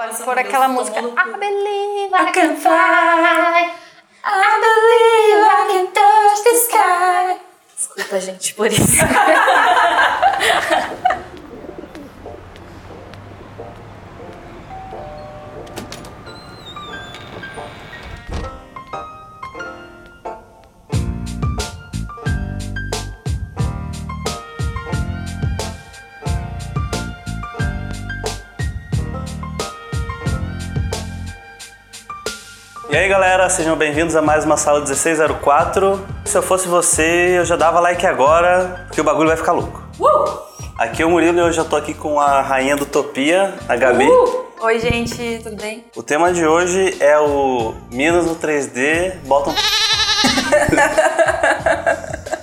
Pode pôr aquela música mundo- I believe I I can fly. I believe I can touch the sky. Desculpa, gente, por isso. sejam bem-vindos a mais uma sala 1604. Se eu fosse você, eu já dava like agora, porque o bagulho vai ficar louco. Aqui é o Murilo e hoje eu tô aqui com a rainha do Utopia, a Gabi. Oi, gente, tudo bem? O tema de hoje é o Minas no 3D, bota um...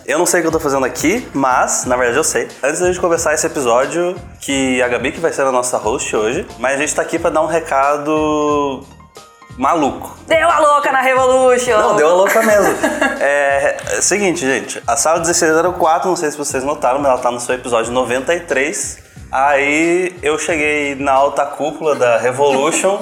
Eu não sei o que eu tô fazendo aqui, mas, na verdade, eu sei. Antes da gente começar esse episódio, que a Gabi que vai ser a nossa host hoje, mas a gente tá aqui pra dar um recado maluco. Deu a louca na Revolution! Não, deu a louca mesmo. é, é seguinte, gente. A sala 1604, não sei se vocês notaram, mas ela tá no seu episódio 93. Aí eu cheguei na alta cúpula da Revolution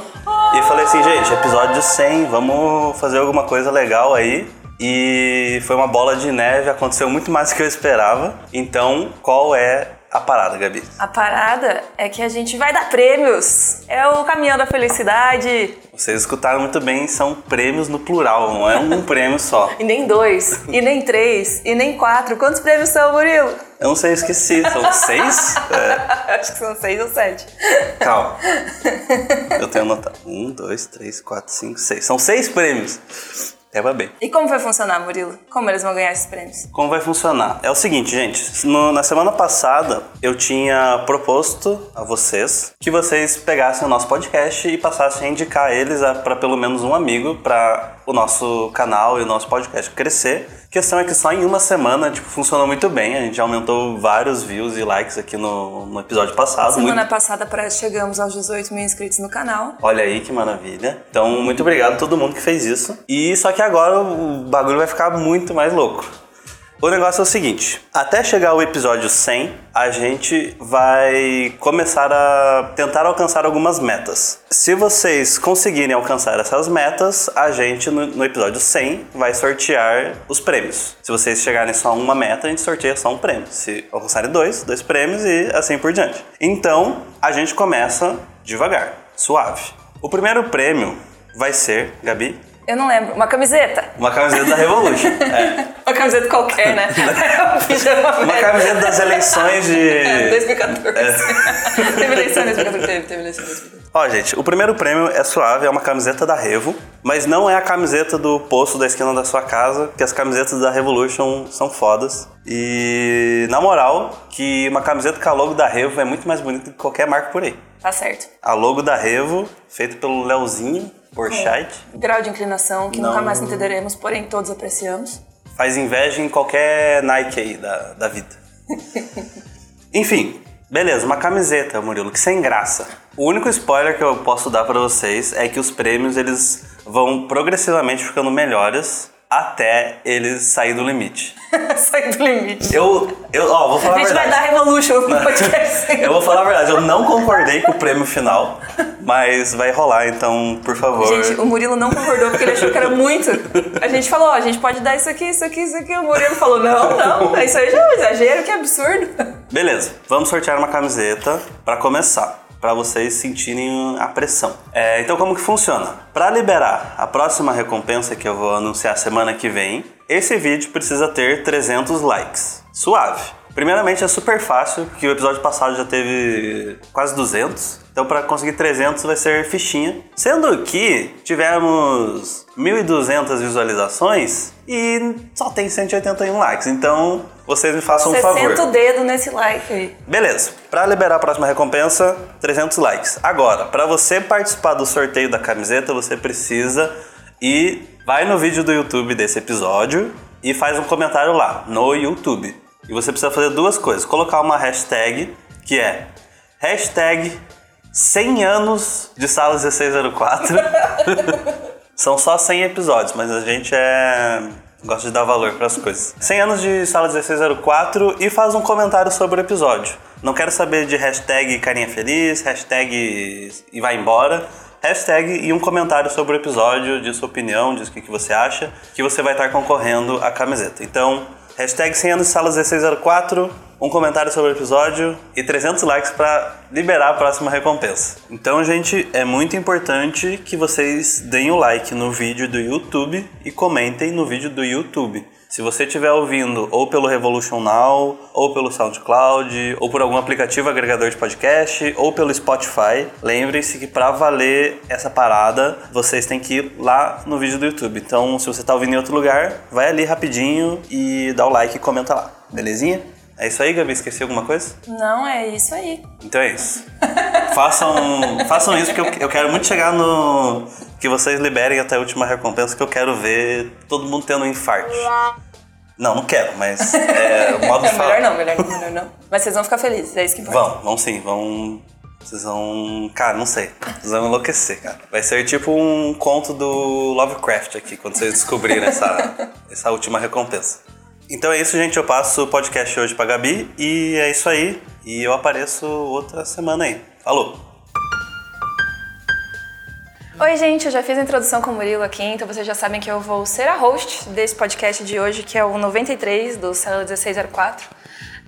e falei assim, gente, episódio 100, vamos fazer alguma coisa legal aí. E foi uma bola de neve, aconteceu muito mais do que eu esperava. Então, qual é a parada, Gabi? A parada é que a gente vai dar prêmios. É o caminhão da felicidade. Vocês escutaram muito bem, são prêmios no plural, não é um prêmio só. E nem dois, e nem três, e nem quatro. Quantos prêmios são, Murilo? Eu não sei, esqueci. São seis? É, Acho que são seis ou sete. Calma. Eu tenho anotado. Um, dois, três, quatro, cinco, seis. São seis prêmios. Leva bem. E como vai funcionar, Murilo? Como eles vão ganhar esses prêmios? Como vai funcionar? É o seguinte, gente. no- na semana passada, eu tinha proposto a vocês que vocês pegassem o nosso podcast e passassem a indicar eles para pelo menos um amigo para o nosso canal e o nosso podcast crescer. A questão é que só em uma semana, tipo, funcionou muito bem. A gente aumentou vários views e likes aqui no, no episódio passado. Semana Muito- passada parece que chegamos aos 18 mil inscritos no canal. Olha aí que maravilha. Então, muito obrigado a todo mundo que fez isso. E só que agora o bagulho vai ficar muito mais louco. O negócio é o seguinte: até chegar o episódio 100, a gente vai começar a tentar alcançar algumas metas. Se vocês conseguirem alcançar essas metas, a gente no, episódio 100 vai sortear os prêmios. Se vocês chegarem só a uma meta, a gente sorteia só um prêmio. Se alcançarem dois, dois prêmios e assim por diante. Então, a gente começa devagar, suave. O primeiro prêmio vai ser, Gabi, Eu não lembro. Uma camiseta. uma camiseta da Revolution. É. Uma camiseta qualquer, né? um Uma camiseta das eleições É, de. 2014. teve eleição em 2014. Teve, teve eleição em 2014. Ó, gente, o primeiro prêmio é suave, é uma camiseta da Revo, mas não é a camiseta do posto da esquina da sua casa, que as camisetas da Revolution são fodas. E, na moral, que uma camiseta com a logo da Revo é muito mais bonita que qualquer marca por aí. Tá certo. A logo da Revo, feita pelo Leozinho Borchardt, Grau de inclinação que Não. nunca mais entenderemos, porém todos apreciamos. faz inveja em qualquer Nike aí da, da vida. Enfim, beleza, uma camiseta, Murilo, que sem graça. O único spoiler que eu posso dar pra vocês é que os prêmios eles vão progressivamente ficando melhores até eles saírem do limite. Sai do limite. Eu, eu, ó, vou falar A a gente vai verdade. dar Revolution no podcast. Eu vou falar a verdade, eu não concordei com o prêmio final, mas vai rolar, então, por favor. Gente, o Murilo não concordou porque ele achou que era muito. A gente falou, ó, a gente pode dar isso aqui, isso aqui, isso aqui. O Murilo falou, não, não, isso aí já é um exagero, que absurdo. Beleza, vamos sortear uma camiseta pra começar, pra vocês sentirem a pressão. É, então como que funciona? Pra liberar a próxima recompensa que eu vou anunciar semana que vem, esse vídeo precisa ter 300 likes. Suave. Primeiramente é super fácil, porque o episódio passado já teve quase 200. Então para conseguir 300 vai ser fichinha. Sendo que tivemos 1.200 visualizações e só tem 181 likes. Então vocês me façam um favor. 60 o dedo nesse like aí. Beleza. Para liberar a próxima recompensa, 300 likes. Agora, para você participar do sorteio da camiseta, você precisa ir vai no vídeo do YouTube desse episódio e faz um comentário lá no YouTube. E você precisa fazer duas coisas: colocar uma hashtag que é hashtag 100 anos de sala 1604. São só 100 episódios, mas a gente é gosta de dar valor para as coisas. 100 anos de sala 1604 e faz um comentário sobre o episódio. Não quero saber de hashtag carinha feliz, hashtag e vai embora. Hashtag e um comentário sobre o episódio, de sua opinião, diz o que, que você acha, que você vai estar concorrendo à camiseta. Então, hashtag 100 anos de sala 1604, um comentário sobre o episódio e 300 likes para liberar a próxima recompensa. Então, gente, é muito importante que vocês deem o like no vídeo do YouTube e comentem no vídeo do YouTube. Se você estiver ouvindo ou pelo Revolution Now, ou pelo SoundCloud, ou por algum aplicativo agregador de podcast, ou pelo Spotify, lembre-se que para valer essa parada, vocês têm que ir lá no vídeo do YouTube. Então, se você está ouvindo em outro lugar, vai ali rapidinho e dá o like e comenta lá. Belezinha? É isso aí, Gabi? Esqueci alguma coisa? Não, é isso aí. Então é isso. façam, façam isso, porque eu, eu quero muito chegar no. Que vocês liberem até a última recompensa, que eu quero ver todo mundo tendo um infarto. Não, não quero, mas é o modo de falar. melhor não, melhor não, melhor não. Mas vocês vão ficar felizes, é isso que importa. Vão, vão sim, vão. Vocês vão. Cara, não sei. Vocês vão enlouquecer, cara. Vai ser tipo um conto do Lovecraft aqui, quando vocês descobrirem essa, essa última recompensa. Então é isso, gente. Eu passo o podcast hoje pra Gabi e é isso aí. E eu apareço outra semana aí. Falou! Oi, gente, eu já fiz a introdução com o Murilo aqui, então vocês já sabem que eu vou ser a host desse podcast de hoje, que é o 93 do Célula 1604.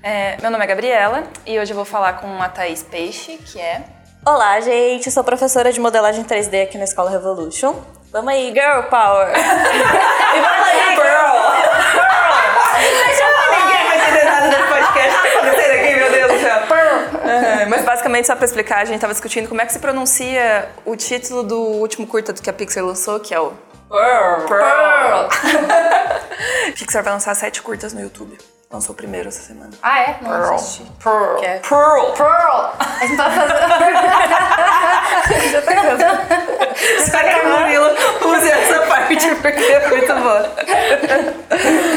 É, meu nome é Gabriela e hoje eu vou falar com a Thaís Peixe, que é. Olá, gente. Sou professora de modelagem 3D aqui na Escola Revolution. Vamos aí, girl power. e vamos aí, girl. Ninguém vai entender nada desse podcast que tá acontecendo aqui, meu Deus do céu. É, mas basicamente, só pra explicar, a gente tava discutindo como é que se pronuncia o título do último curta que a Pixar lançou, que é o Pearl. Pearl. Pixar vai lançar sete curtas no YouTube. Lançou o primeiro essa semana. Ah, é? Não Pearl. assisti. Pearl. Que é- Pearl. Pearl! A gente tava fazendo... Já tá cantando. Espero que o Murilo use essa parte porque é muito boa.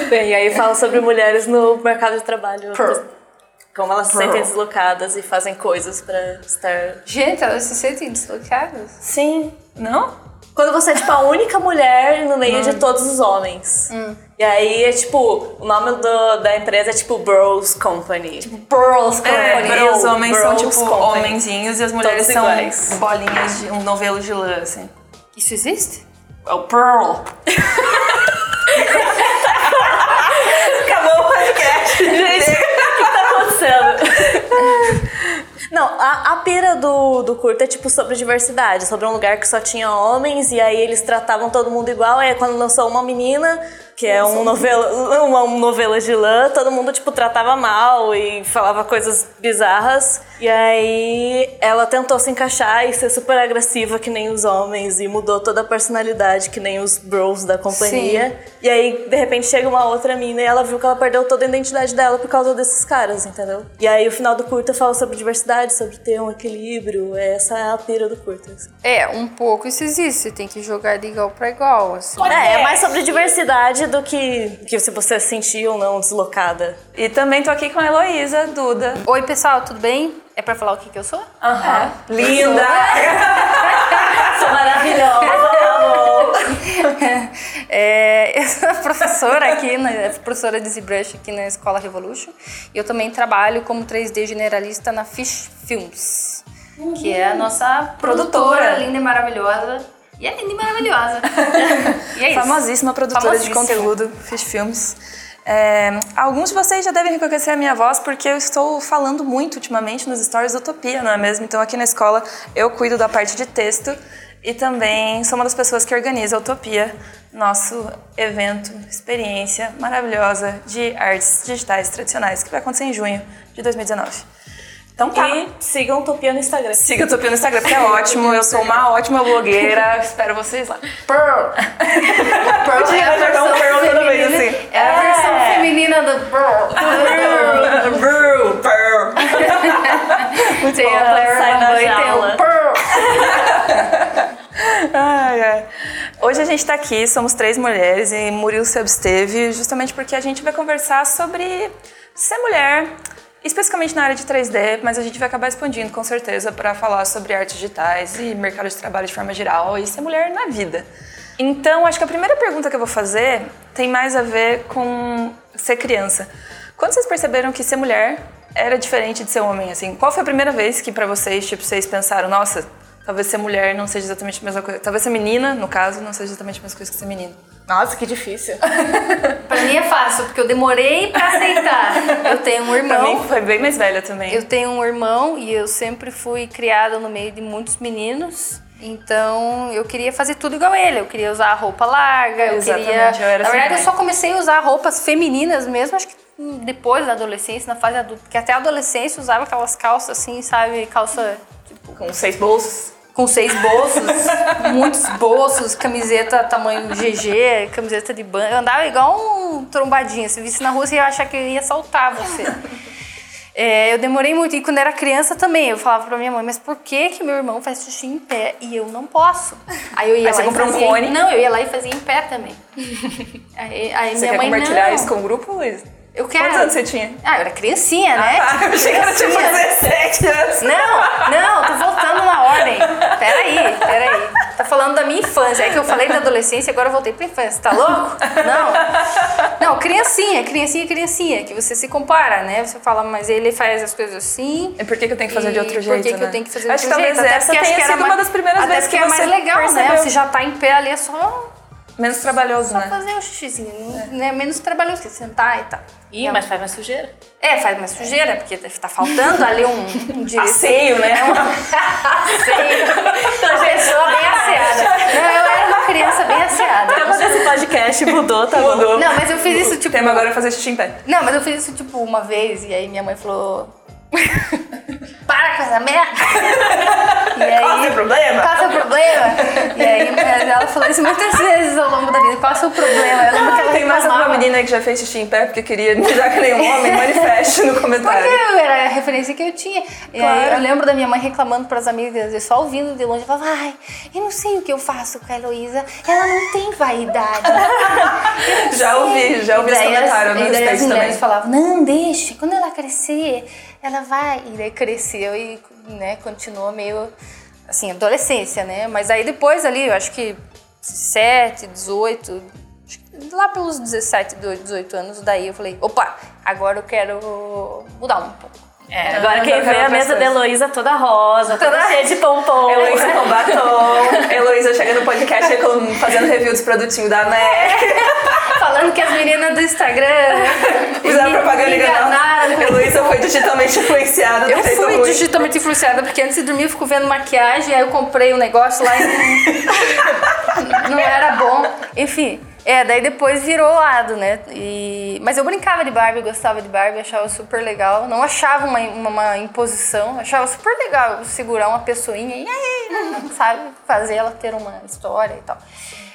Bem, e aí fala sobre mulheres no mercado de trabalho. Pearl. Como elas se sentem deslocadas e fazem coisas pra estar... Gente, elas se sentem deslocadas. Sim. Não? Quando você é, tipo, a única mulher no meio de todos os homens. E aí é tipo, o nome do- da empresa é tipo Bros Company. Pearls É, Company. e os homens são Bros tipo Company. homenzinhos e as mulheres Todos são iguais. bolinhas de um novelo de lã, assim. Isso existe? É o Pearl. Acabou o podcast. Gente, o que tá acontecendo? Não, a, a pira do, do curto é tipo sobre diversidade, sobre um lugar que só tinha homens e aí eles tratavam todo mundo igual. Aí quando lançou uma menina, que é um novela, uma, novela de lã, todo mundo tipo tratava mal e falava coisas bizarras. E aí ela tentou se encaixar e ser super agressiva que nem os homens e mudou toda a personalidade que nem os bros da companhia. E aí, de repente, chega uma outra mina e ela viu que ela perdeu toda a identidade dela por causa desses caras, entendeu? E aí, o final do curta fala sobre diversidade, sobre ter um equilíbrio. Essa é a pira do curta. assim. É, um pouco isso existe. Você tem que jogar de igual pra igual, assim. É, é mais sobre diversidade do que, que se você se sentir ou não deslocada. E também tô aqui com a Heloísa Duda. Oi, pessoal, tudo bem? É pra falar o que, que eu sou? Aham. Linda! Sou maravilhosa. É, eu sou professora aqui, né, professora de ZBrush aqui na Escola Revolution. E eu também trabalho como 3D generalista na Fish Films, que é a nossa produtora, Produtora. linda e maravilhosa. E é linda e maravilhosa. e é isso. Famosíssima produtora de conteúdo, fiz filmes. É, alguns de vocês já devem reconhecer a minha voz porque eu estou falando muito ultimamente nos stories Utopia, não é mesmo? Então aqui na escola eu cuido da parte de texto e também sou uma das pessoas que organiza a Utopia, nosso evento, experiência maravilhosa de artes digitais tradicionais que vai acontecer em junho de 2019. Então tá. E sigam Utopia no Instagram. Siga a Utopia no Instagram, porque é ótimo. Eu sou uma ótima blogueira. Espero vocês lá. Pearl! Pearl é a versão Pearl toda vez feminina- assim. É a versão feminina do Pearl. Pearl! Pearl! Tem a Claire Sai da e tem jaula. Pearl. Ai, ai. Hoje a gente tá aqui, somos três mulheres e Murilo se absteve justamente porque a gente vai conversar sobre ser mulher, especificamente na área de 3D, mas a gente vai acabar expandindo com certeza para falar sobre artes digitais e mercado de trabalho de forma geral e ser mulher na vida. Então, acho que a primeira pergunta que eu vou fazer tem mais a ver com ser criança. Quando vocês perceberam que ser mulher era diferente de ser homem, assim? Qual foi a primeira vez que pra vocês, tipo, vocês pensaram, nossa, talvez ser mulher não seja exatamente a mesma coisa. Talvez ser menina, no caso, não seja exatamente a mesma coisa que ser menino. Nossa, que difícil. Pra mim é fácil, porque eu demorei pra aceitar. Eu tenho um Pra mim irmão. foi bem mais velha também. Eu tenho um irmão e eu sempre fui criada no meio de muitos meninos. Então eu queria fazer tudo igual ele. Eu queria usar roupa larga, eu Exatamente, queria. eu era na assim verdade, eu também. só comecei a usar roupas femininas mesmo, acho que depois da adolescência, na fase adulta. Porque até a adolescência eu usava aquelas calças assim, sabe? Calça Com seis bolsos. com seis bolsos, muitos bolsos, camiseta tamanho GG, camiseta de banho. Eu andava igual um trombadinho. Se visse na rua, você ia achar que eu ia assaltar você. É, eu demorei muito. E quando era criança também, eu falava pra minha mãe, mas por que que meu irmão faz xixi em pé e eu não posso? Aí eu ia Aí lá você comprou um cone? Não, eu ia lá e fazia em pé também. Aí, aí Você minha quer mãe, compartilhar não. isso com o grupo, Luiz? Eu quero. Quantos anos você tinha? Ah, eu era criancinha, né? Ah, eu achei que era tipo Criancinha. 17 anos. Não, não, tô voltando na ordem. Peraí, peraí. Tô falando da minha infância. É que eu falei da adolescência, agora eu voltei pra infância. Tá louco? Não. Não, criancinha, criancinha, criancinha. Que você se compara, né? Você fala, mas ele faz as coisas assim. E por que, que eu tenho que fazer de outro jeito, Por que, que né? eu tenho que fazer Acho de que outro talvez jeito? Até essa porque acho tenha que sido uma das primeiras vezes porque que é mais legal, né? percebeu. Você já tá em pé ali, é só Menos trabalhoso, né? fazer o xixizinho. Né? Menos trabalhoso que sentar e tal. Ih, mas faz mais sujeira. É, faz mais sujeira, porque tá faltando ali um, um. Passeio, né? Sei. Uma pessoa bem asseada. Não, eu era uma criança bem asseada. O tema desse podcast mudou, tá? Mudou. Não, mas eu fiz isso O tipo. tema agora é fazer xixi em pé. Não, mas eu fiz isso tipo uma vez e aí minha mãe falou. Para com essa merda! E aí, Qual o seu problema? Qual o seu problema? E aí mas ela falou isso muitas vezes ao longo da vida. Qual o seu problema? Eu lembro que ela Tem mais alguma menina que já fez xixi em pé porque queria mijar que nem um homem? No Porque comentário. eu era a referência que eu tinha. E Claro. eu lembro da minha mãe reclamando para as amigas, eu só ouvindo de longe, eu falava, ai, eu não sei o que eu faço com a Heloísa, ela não tem vaidade. Já ouvi, já ouvi esse comentário no as respeito mulheres também. falavam, não, deixe, quando ela crescer, ela vai. E daí cresceu e né, continuou meio assim, adolescência, né? Mas aí depois ali, eu acho que 17, 18, acho que lá pelos 17, 18 anos, daí eu falei, opa, agora eu quero mudar um pouco. É, agora eu quem vê a mesa da. Heloísa toda rosa, toda, Toda- cheia de pompom. Heloísa com batom. Heloísa chega no podcast fazendo review dos produtinhos da NEC. Falando que as meninas do Instagram Fizeram propaganda enganaram. Heloísa foi digitalmente influenciada. Eu jeito fui ruim. digitalmente influenciada, porque antes de dormir eu fico vendo maquiagem, aí eu comprei um negócio lá e não, não era bom. Enfim, é, daí depois virou lado, né? E, mas eu brincava de Barbie, gostava de Barbie, achava super legal. Não achava uma, uma, uma imposição, achava super legal segurar uma pessoinha e aí, sabe, fazer ela ter uma história e tal.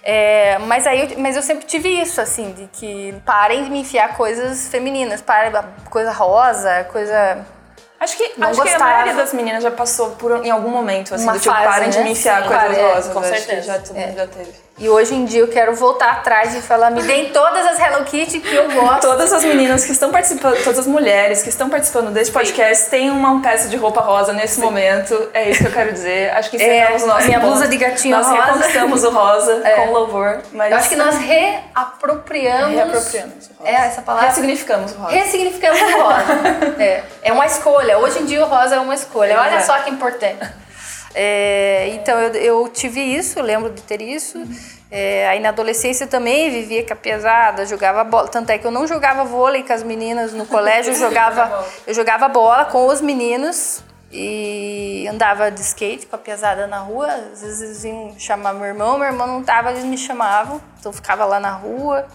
É, mas aí, eu, mas eu sempre tive isso, assim, de que parem de me enfiar coisas femininas, parem, coisa rosa, coisa Acho que, Não acho que a maioria das meninas já passou por em algum momento, assim, Uma do tipo, fase, parem de né? me enfiar Sim, coisas é, rosas. com acho que certeza. já todo mundo já teve. E hoje em dia eu quero voltar atrás e falar, me deem todas as Hello Kitty que eu gosto. Todas as meninas que estão participando, todas as mulheres que estão participando desse podcast têm uma peça de roupa rosa nesse momento. É isso que eu quero dizer. Acho que encerramos É, o nosso minha ponto. blusa de gatinho nós rosa. reconquistamos o rosa com louvor. Mas Eu acho que nós reapropriamos. Reapropriamos o rosa. É essa palavra. ressignificamos o rosa. Ressignificamos o rosa. é. é uma escolha. Hoje em dia o rosa é uma escolha. Olha Exato. só que importante. É, então eu, eu tive isso, eu lembro de ter isso. É, aí na adolescência também vivia com a pesada, jogava bola. Tanto é que eu não jogava vôlei com as meninas no colégio, eu jogava, eu jogava bola com os meninos e andava de skate com a pesada na rua. Às vezes eles iam chamar meu irmão, meu irmão não tava, eles me chamavam. Então eu ficava lá na rua.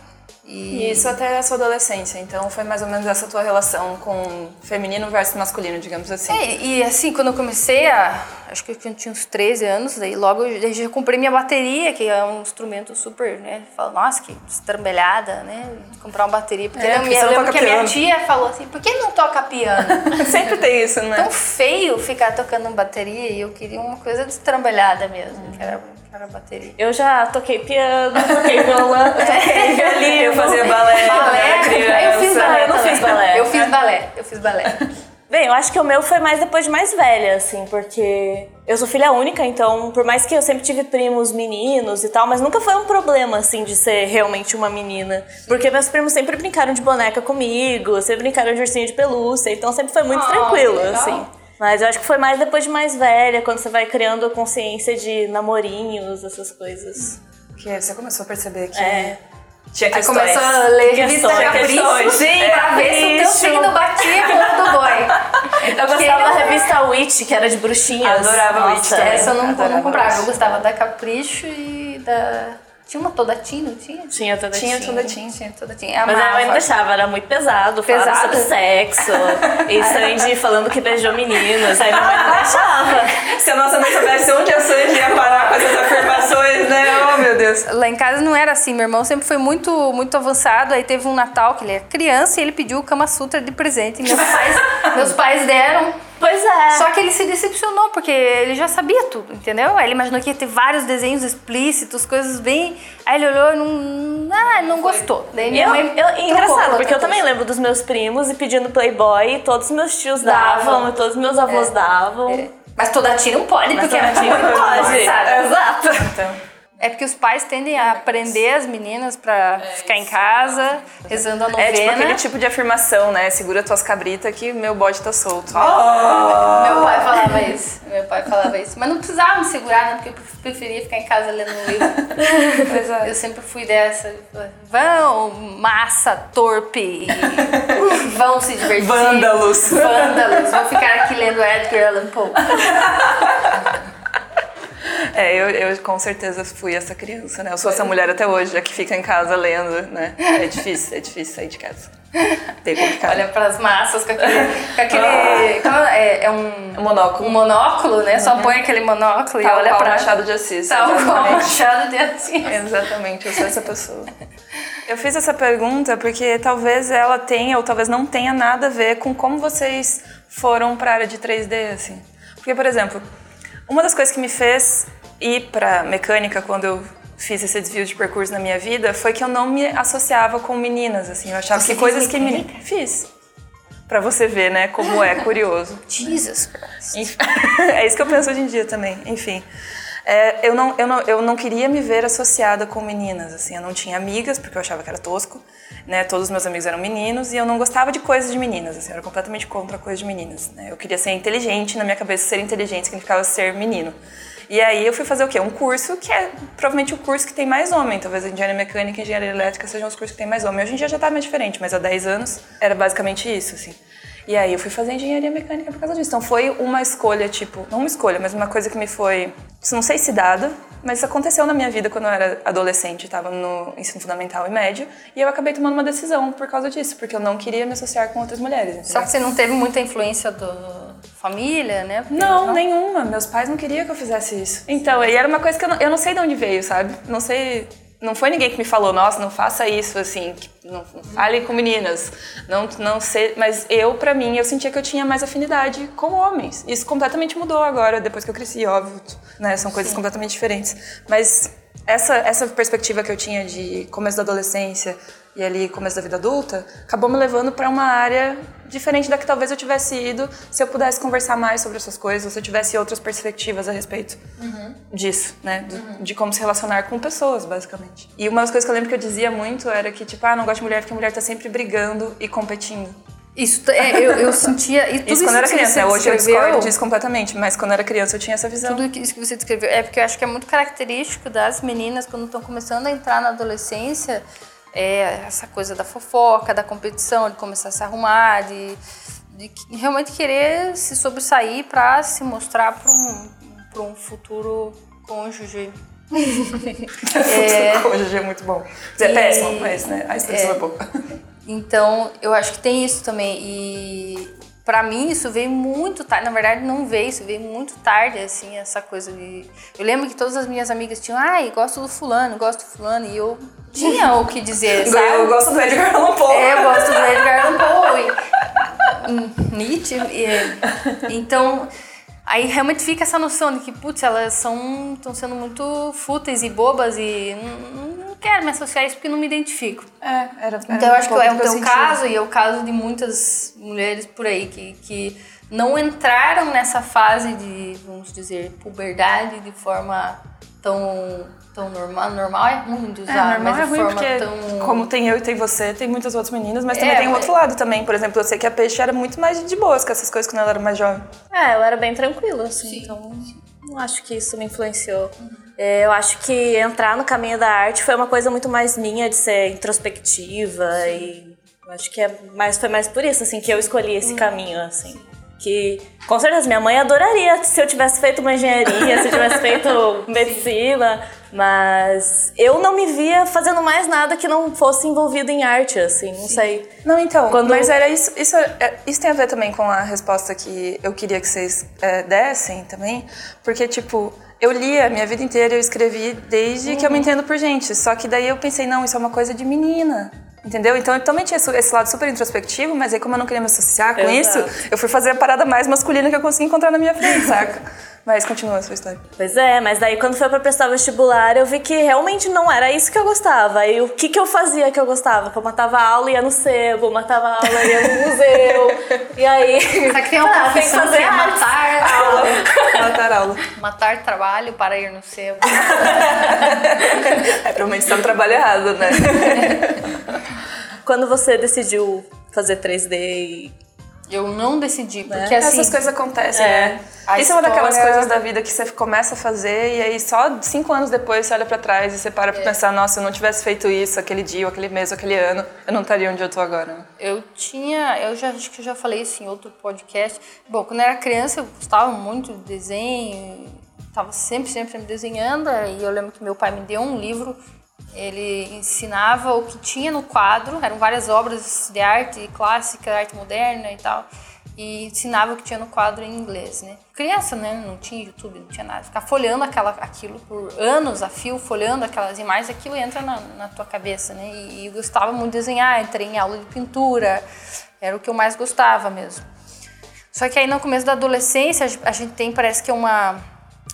E, E isso até a sua adolescência, então foi mais ou menos essa tua relação com feminino versus masculino, digamos assim. É, e assim, quando eu comecei a. Acho que eu tinha uns 13 anos, daí logo eu já- comprei minha bateria, que é um instrumento super, né? Fala, nossa, que estrambelhada, né? Comprar uma bateria. Porque, É, eu, porque eu não lembro que a minha piano. tia falou assim: por que não toca piano? Sempre tem isso, né? Tão feio ficar tocando bateria e eu queria uma coisa destrambelhada mesmo, que era, era bateria. Eu já toquei piano, toquei violão, toquei violino. Eu fazia balé, quando Balé, era eu fiz balé. Eu não fiz balé. Eu fiz balé, eu fiz balé. Bem, eu acho que o meu foi mais depois de mais velha, assim, porque eu sou filha única, então, por mais que eu sempre tive primos meninos e tal, mas nunca foi um problema, assim, de ser realmente uma menina. Porque meus primos sempre brincaram de boneca comigo, sempre brincaram de ursinho de pelúcia, então sempre foi muito Ah, tranquilo, assim. Mas eu acho que foi mais depois de mais velha, quando você vai criando a consciência de namorinhos, essas coisas. Que você começou a perceber que É. tinha Aí questões. começou a ler revista Capricho. Sim, pra ver se o teu signo batia com o do boy. Eu gostava da revista Witch, que era de bruxinhas. Adorava Nossa, Witch também. Essa eu não, Adorava não comprava. Witch. Eu gostava da Capricho e da. Tinha uma toda Tim, não tinha? Tinha toda Tinha tinha. toda tinha. Tinha toda Tim. Mas a mãe não deixava, era muito pesado, falava Pesado? sobre sexo. e Sandy falando que beijou meninos, aí minha mãe não deixava. Se a nossa mãe soubesse onde a Sandy ia parar com essas afirmações, né? Oh, meu Deus. Lá em casa não era assim, meu irmão sempre foi muito, muito avançado. Aí teve um Natal que ele era criança e ele pediu o Kama Sutra de presente. E meus pais, meus pais deram. Pois é. Só que ele se decepcionou, porque ele já sabia tudo, entendeu? Aí ele imaginou que ia ter vários desenhos explícitos, coisas bem. Aí ele olhou e não. Ah, não gostou. Daí minha Eu, mãe. eu, por engraçado, porque eu também coisa. lembro dos meus primos e pedindo Playboy, e todos os meus tios Davam. davam, e todos os meus avós davam. Mas toda tia não pode, porque toda é tia não pode. avançada. Exato. Então, É porque os pais tendem a prender as meninas pra ficar em casa, rezando a novena. é tipo aquele tipo de afirmação, né? Segura tuas cabritas que meu bode tá solto. Meu pai falava isso. Meu pai falava isso. Mas não precisava me segurar, né? Porque eu preferia ficar em casa lendo um livro. É. Eu sempre fui dessa. Vão, massa, torpe. e vão se divertir. Vândalos. Vândalos. Vou ficar aqui lendo Edgar Allan Poe. É, eu, eu com certeza fui essa criança, né? Eu sou essa mulher até hoje, a que fica em casa lendo, né? É difícil, é difícil sair de casa. Tem complicado. Olha pras massas com aquele. Com aquele como é, é um, Um monóculo. um monóculo, né? Só põe aquele monóculo Tal e olha qual pra. Machado de Assis. Tal qual exatamente. Machado de Assis. Exatamente, eu sou essa pessoa. Eu fiz essa pergunta porque talvez ela tenha ou talvez não tenha nada a ver com como vocês foram para a área de 3D, assim. Porque, por exemplo, uma das coisas que me fez ir para mecânica quando eu fiz esse desvio de percurso na minha vida foi que eu não me associava com meninas, assim. Eu achava Você que fez coisas que meninas fiz. Pra você ver, né, como é curioso. Jesus Christ. É isso que eu penso hoje em dia também. Enfim, é, eu, não, eu, não, eu não queria me ver associada com meninas. Assim, eu não tinha amigas porque eu achava que era tosco. Né? Todos os meus amigos eram meninos e eu não gostava de coisas de meninas. Assim, eu era completamente contra coisas de meninas. Né? Eu queria ser inteligente. Na minha cabeça, ser inteligente significava ser menino. E aí eu fui fazer o quê? Um curso que é provavelmente o curso que tem mais homem. Talvez engenharia mecânica e engenharia elétrica sejam os cursos que tem mais homem. Hoje em dia já tá mais diferente, mas há 10 anos era basicamente isso, assim. E aí eu fui fazer engenharia mecânica por causa disso. Então foi uma escolha, tipo, não uma escolha, mas uma coisa que me foi, não sei se dada, mas isso aconteceu na minha vida quando eu era adolescente, estava no ensino fundamental e médio, e eu acabei tomando uma decisão por causa disso, porque eu não queria me associar com outras mulheres. Só entendeu? que você não teve muita influência da família, né? Porque Não, nenhuma. Meus pais não queriam que eu fizesse isso. Então, e era uma coisa que eu não, eu não sei de onde veio, sabe? Não sei. Não foi ninguém que me falou, nossa, não faça isso, assim, não, não fale com meninas, não, não sei. Mas eu, pra mim, eu sentia que eu tinha mais afinidade com homens. Isso completamente mudou agora, depois que eu cresci, óbvio, né? São coisas completamente diferentes. Mas essa, essa perspectiva que eu tinha de começo da adolescência e ali começo da vida adulta, acabou me levando para uma área diferente da que talvez eu tivesse ido se eu pudesse conversar mais sobre essas coisas, ou se eu tivesse outras perspectivas a respeito disso, né? Do- De como se relacionar com pessoas, basicamente. E uma das coisas que eu lembro que eu dizia muito era que, tipo, ah, não gosto de mulher porque a mulher tá sempre brigando e competindo. Isso, é, eu, eu sentia. E tudo Isso quando eu era criança? Hoje eu discordo disso completamente, mas quando eu era criança eu tinha essa visão. Tudo isso que você descreveu. É porque eu acho que é muito característico das meninas quando estão começando a entrar na adolescência. É essa coisa da fofoca, da competição, de começar a se arrumar, de, de realmente querer se sobressair para se mostrar para um, pra um futuro cônjuge. É... Hoje é muito bom. É E- péssimo, mas né, a expressão é, é. boa. Então, eu acho que tem isso também. E pra mim isso veio muito tarde. Na verdade, não veio, isso veio muito tarde, assim, essa coisa de. Eu lembro que todas as minhas amigas tinham, ai, gosto do fulano, gosto do fulano. E eu tinha o que dizer, sabe? Eu gosto do Edgar Allan Poe. É, eu gosto do Edgar Allan Poe. Hum, Nietzsche. e- então, aí realmente fica essa noção de que, putz, elas são estão sendo muito fúteis e bobas e não quero me associar a isso porque não me identifico. É, era, era Então eu acho que é o teu eu caso e é o caso de muitas mulheres por aí que, que não entraram nessa fase de, vamos dizer, puberdade de forma tão, tão normal. Normal é ruim de É, usar, normal mas é de ruim forma porque, tão... como tem eu e tem você, tem muitas outras meninas, mas também É, tem o é. outro lado também. Por exemplo, eu sei que a Peixe era muito mais de boas com essas coisas quando ela era mais jovem. É, eu era bem tranquila, assim, então não acho que isso me influenciou. É, eu acho que entrar no caminho da arte foi uma coisa muito mais minha, de ser introspectiva e eu acho que é mais, foi mais por isso, assim, que eu escolhi esse caminho, assim. Que, com certeza, minha mãe adoraria se eu tivesse feito uma engenharia, se eu tivesse feito medicina, mas eu não me via fazendo mais nada que não fosse envolvido em arte, assim, não sei. Não, então, Quando- mas era isso, isso, é- isso tem a ver também com a resposta que eu queria que vocês é, dessem também, porque, tipo, eu lia a minha vida inteira, eu escrevi desde que eu me entendo por gente, só que daí eu pensei, não, isso é uma coisa de menina. Entendeu? Então eu também tinha esse- esse lado super introspectivo, mas aí como eu não queria me associar com Exato. isso, eu fui fazer a parada mais masculina que eu consegui encontrar na minha frente, saca? Mas continua a sua história. Pois é, mas daí quando foi pra prestar vestibular, eu vi que realmente não era isso que eu gostava. E o que que eu fazia que eu gostava? Que eu matava aula e ia no sebo, matava aula e ia no museu. E aí. Será que tem uma Ah, tem que profissão que fazer é matar aula? Matar aula. matar trabalho para ir no sebo. É, provavelmente tá no trabalho errado, né? Quando você decidiu fazer 3D e. Eu não decidi, porque assim... Essas coisas acontecem, É. né? A Isso é uma daquelas história- coisas da vida que você começa a fazer e aí só cinco anos depois você olha pra trás e você para É. pra pensar, nossa, se eu não tivesse feito isso aquele dia, aquele mês, aquele ano, eu não estaria onde eu tô agora. Eu tinha, eu já acho que eu já falei isso em outro podcast. Bom, quando eu era criança eu gostava muito de desenho, estava sempre, sempre, sempre desenhando. E eu lembro que meu pai me deu um livro, ele ensinava o que tinha no quadro, eram várias obras de arte clássica, arte moderna e tal. E ensinava o que tinha no quadro em inglês, né? Criança, né? Não tinha YouTube, não tinha nada. Ficar folhando aquela, aquilo por anos a fio, folhando aquelas imagens, aquilo entra na, na tua cabeça, né? E, e gostava muito de desenhar, entrei em aula de pintura, era o que eu mais gostava mesmo. Só que aí no começo da adolescência a gente tem, parece que é uma,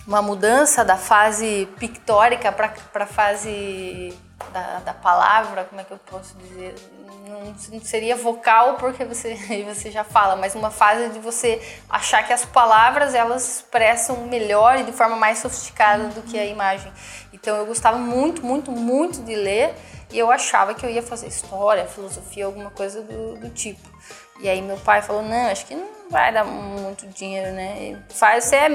uma mudança da fase pictórica para a fase da, da palavra, como é que eu posso dizer? Não, não seria vocal porque você, você já fala, mas uma fase de você achar que as palavras elas expressam melhor e de forma mais sofisticada do que a imagem. Então eu gostava muito, muito, muito de ler e eu achava que eu ia fazer história, filosofia, alguma coisa do, do tipo. E aí meu pai falou, não, acho que não vai dar muito dinheiro, né? Faz, você é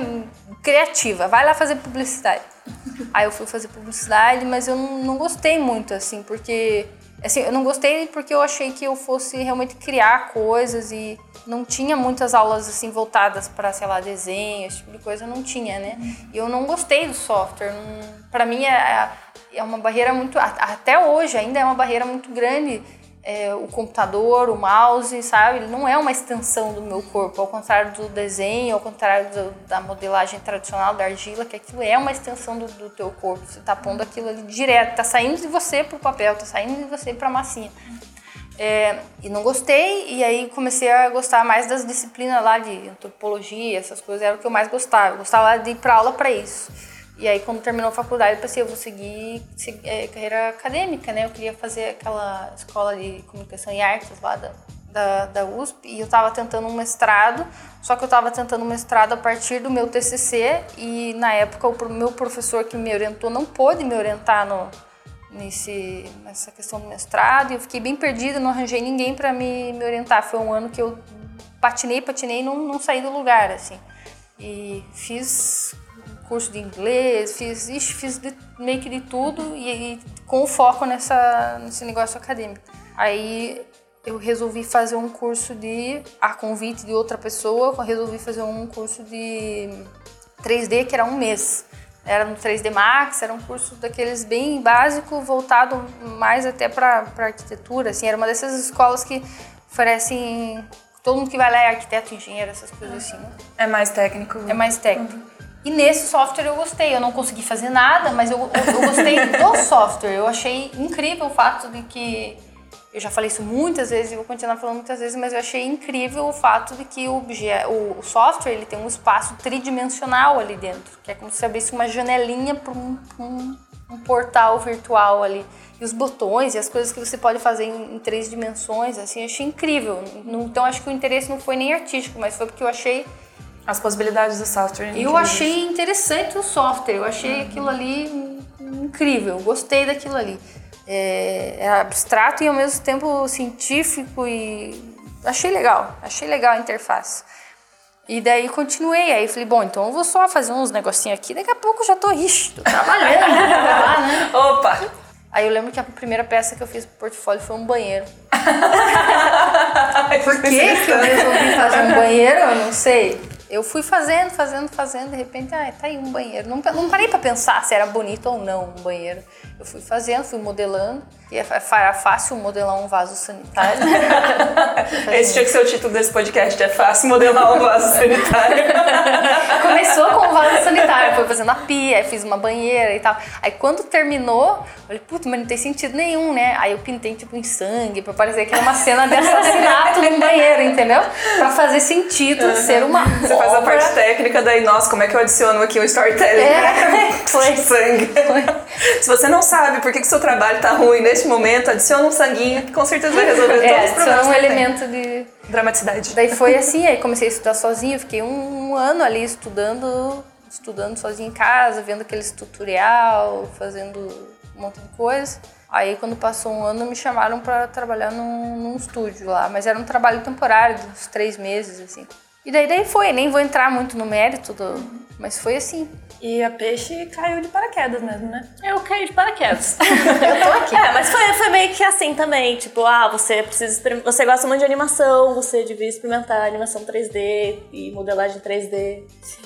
criativa, vai lá fazer publicidade. aí eu fui fazer publicidade, mas eu não, não gostei muito, assim, porque... Assim, eu não gostei porque eu achei que eu fosse realmente criar coisas e não tinha muitas aulas, assim, voltadas para, sei lá, desenho, esse tipo de coisa, não tinha, né? E eu não gostei do software. Para mim, é, é uma barreira muito... Até hoje ainda é uma barreira muito grande é, o computador, o mouse, sabe? Ele não é uma extensão do meu corpo, ao contrário do desenho, ao contrário do, da modelagem tradicional da argila, que aquilo é uma extensão do, do teu corpo. Você tá pondo aquilo ali direto, tá saindo de você pro papel, tá saindo de você pra massinha. É, e não gostei, e aí comecei a gostar mais das disciplinas lá de antropologia, essas coisas, era o que eu mais gostava. Eu gostava de ir pra aula para isso. E aí, quando terminou a faculdade, eu pensei, eu vou seguir, seguir é, carreira acadêmica, né? Eu queria fazer aquela escola de comunicação e artes lá da, da, da USP. E eu estava tentando um mestrado, só que eu estava tentando um mestrado a partir do meu TCC. E, na época, o meu professor que me orientou não pôde me orientar no, nesse, nessa questão do mestrado. E eu fiquei bem perdida, não arranjei ninguém para me, me orientar. Foi um ano que eu patinei, patinei e não, não saí do lugar, assim. E fiz curso de inglês, fiz, ixi, fiz de, meio que de tudo e, e com foco nessa, nesse negócio acadêmico. Aí eu resolvi fazer um curso de, a convite de outra pessoa, eu resolvi fazer um curso de 3D que era um mês. Era no 3D Max, era um curso daqueles bem básico, voltado mais até para arquitetura. Assim, era uma dessas escolas que oferecem. Todo mundo que vai lá é arquiteto, engenheiro, essas coisas assim. Né? É mais técnico. É mais técnico. E nesse software eu gostei. Eu não consegui fazer nada, mas eu, eu, eu gostei do software. Eu achei incrível o fato de que. Eu já falei isso muitas vezes e vou continuar falando muitas vezes, mas eu achei incrível o fato de que o, objeto, o, o software ele tem um espaço tridimensional ali dentro, que é como se abrisse uma janelinha para um, um, um portal virtual ali. E os botões e as coisas que você pode fazer em, em três dimensões, assim, eu achei incrível. Então acho que o interesse não foi nem artístico, mas foi porque eu achei As possibilidades do software. eu incríveis. achei interessante o software, eu achei aquilo ali incrível, gostei daquilo ali. É, é abstrato e ao mesmo tempo científico e achei legal, achei legal a interface. E daí continuei, aí falei, bom, então eu vou só fazer uns negocinhos aqui, daqui a pouco já tô, ixi, tô trabalhando, né? Opa! Aí eu lembro que a primeira peça que eu fiz pro portfólio foi um banheiro. Por que que eu resolvi fazer um banheiro? Eu não sei. Eu fui fazendo, fazendo, fazendo, de repente, ah, tá aí um banheiro. Não, não parei pra pensar se era bonito ou não um banheiro. Eu fui fazendo, fui modelando. E é era fácil modelar um vaso sanitário. Esse tinha que ser o título desse podcast. É fácil modelar um vaso sanitário. Começou com o vaso sanitário, foi fazendo a pia, aí fiz uma banheira e tal. Aí quando terminou, eu falei, puta, mas não tem sentido nenhum, né? Aí eu pintei tipo em sangue, pra parecer que era uma cena de assassinato num banheiro, entendeu? Pra fazer sentido ser uma Você faz a obra. parte técnica, daí, nossa, como é que eu adiciono aqui um storytelling? É, foi. Sangue. Se você não sabe por que que seu trabalho tá ruim neste momento, adiciona um sanguinho que com certeza vai resolver todos É, os problemas. adiciona um que tem. elemento de. Dramaticidade. Daí foi assim, aí comecei a estudar sozinha, fiquei um, ano ali estudando, estudando sozinha em casa, vendo aqueles tutorial, fazendo um monte de coisa. Aí quando passou um ano me chamaram para trabalhar num, num estúdio lá, mas era um trabalho temporário, de uns três meses, assim. E daí, daí foi, nem vou entrar muito no mérito, do, mas foi assim. E a peixe caiu de paraquedas mesmo, né? Eu caí de paraquedas. eu tô aqui. É, mas foi, foi meio que assim também. Tipo, ah, você precisa Você gosta muito de animação, você devia experimentar animação 3D e modelagem 3D.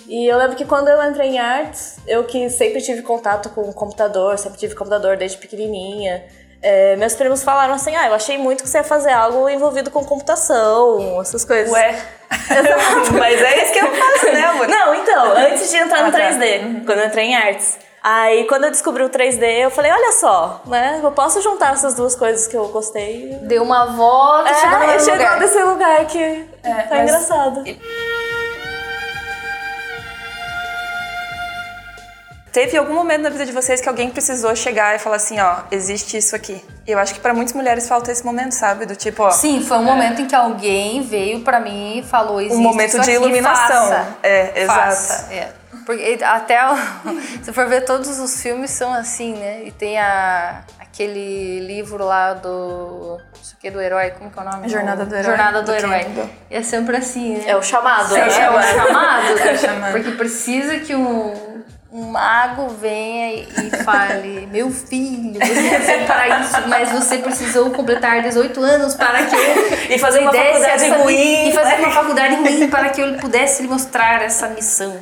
E eu lembro que quando eu entrei em artes, eu que sempre tive contato com o computador, sempre tive computador desde pequenininha. É, meus primos falaram assim: ah, eu achei muito que você ia fazer algo envolvido com computação, essas coisas. Ué. Mas é isso que eu faço, né, amor? Não, então, antes de entrar no Ah, tá. 3D, quando eu entrei em artes. Aí, quando eu descobri o 3D, eu falei, olha só, né? Eu posso juntar essas duas coisas que eu gostei. Deu uma volta, É, chegou lugar. desse lugar que tá mas- engraçado. Teve algum momento na vida de vocês que alguém precisou chegar e falar assim, ó, existe isso aqui. E eu acho que pra muitas mulheres falta esse momento, sabe? Do tipo, ó, Sim, foi um momento em que alguém veio pra mim e falou existe um momento isso de aqui, iluminação. faça. É, exato. É. Porque até o- se for ver todos os filmes são assim, né? E tem a aquele livro lá do isso aqui do herói, como que é o nome? Jornada do Herói, Jornada do, do Herói. E é sempre assim, né? É o chamado, É, né? é o chamado, É o chamado. porque precisa que um, um mago venha e fale: Meu filho, você nasceu para isso, mas você precisou completar 18 anos para que eu E fazer uma faculdade essa- ruim. E fazer uma faculdade ruim para que eu pudesse lhe mostrar essa missão.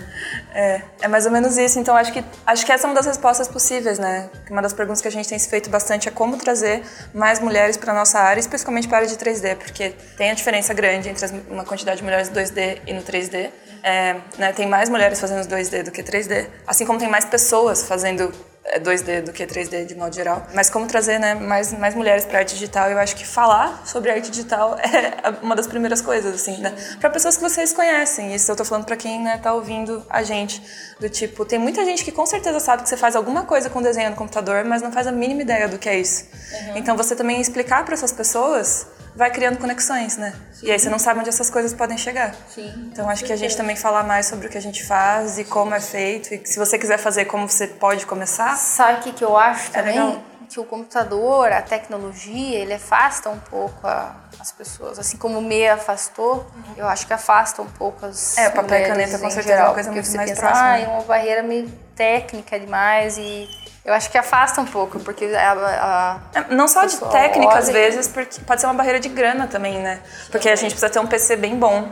É, é mais ou menos isso. Então acho que acho que essa é uma das respostas possíveis, né? Uma das perguntas que a gente tem se feito bastante é como trazer mais mulheres para nossa área, especialmente para a área de 3D, porque tem a diferença grande entre as- uma quantidade de mulheres no 2D e no 3D. É, né, tem mais mulheres fazendo 2D do que 3D, assim como tem mais pessoas fazendo é, 2D do que 3D de modo geral. Mas como trazer né, mais, mais mulheres para arte digital, eu acho que falar sobre arte digital é uma das primeiras coisas, assim, né? Para pessoas que vocês conhecem. Isso eu tô falando para quem né, tá ouvindo a gente. Do tipo, tem muita gente que com certeza sabe que você faz alguma coisa com desenho no computador, mas não faz a mínima ideia do que é isso. Então você também explicar para essas pessoas vai criando conexões, né? E aí você não sabe onde essas coisas podem chegar. Sim, Então acho que a gente também falar mais sobre o que a gente faz e como é feito. E se você quiser fazer como você pode começar, Sabe o que, que eu acho É também? legal. Que o computador, a tecnologia, ele afasta um pouco a- as pessoas. Assim como o me afastou, eu acho que afasta um pouco as É, o papel e caneta, com certeza, é geral, uma coisa muito você mais pensa, próxima, Ah, né?" é uma barreira meio técnica demais e eu acho que afasta um pouco, porque a, a- É, Não só de técnica, às vezes, porque pode ser uma barreira de grana também, né? Porque a gente precisa ter um PC bem bom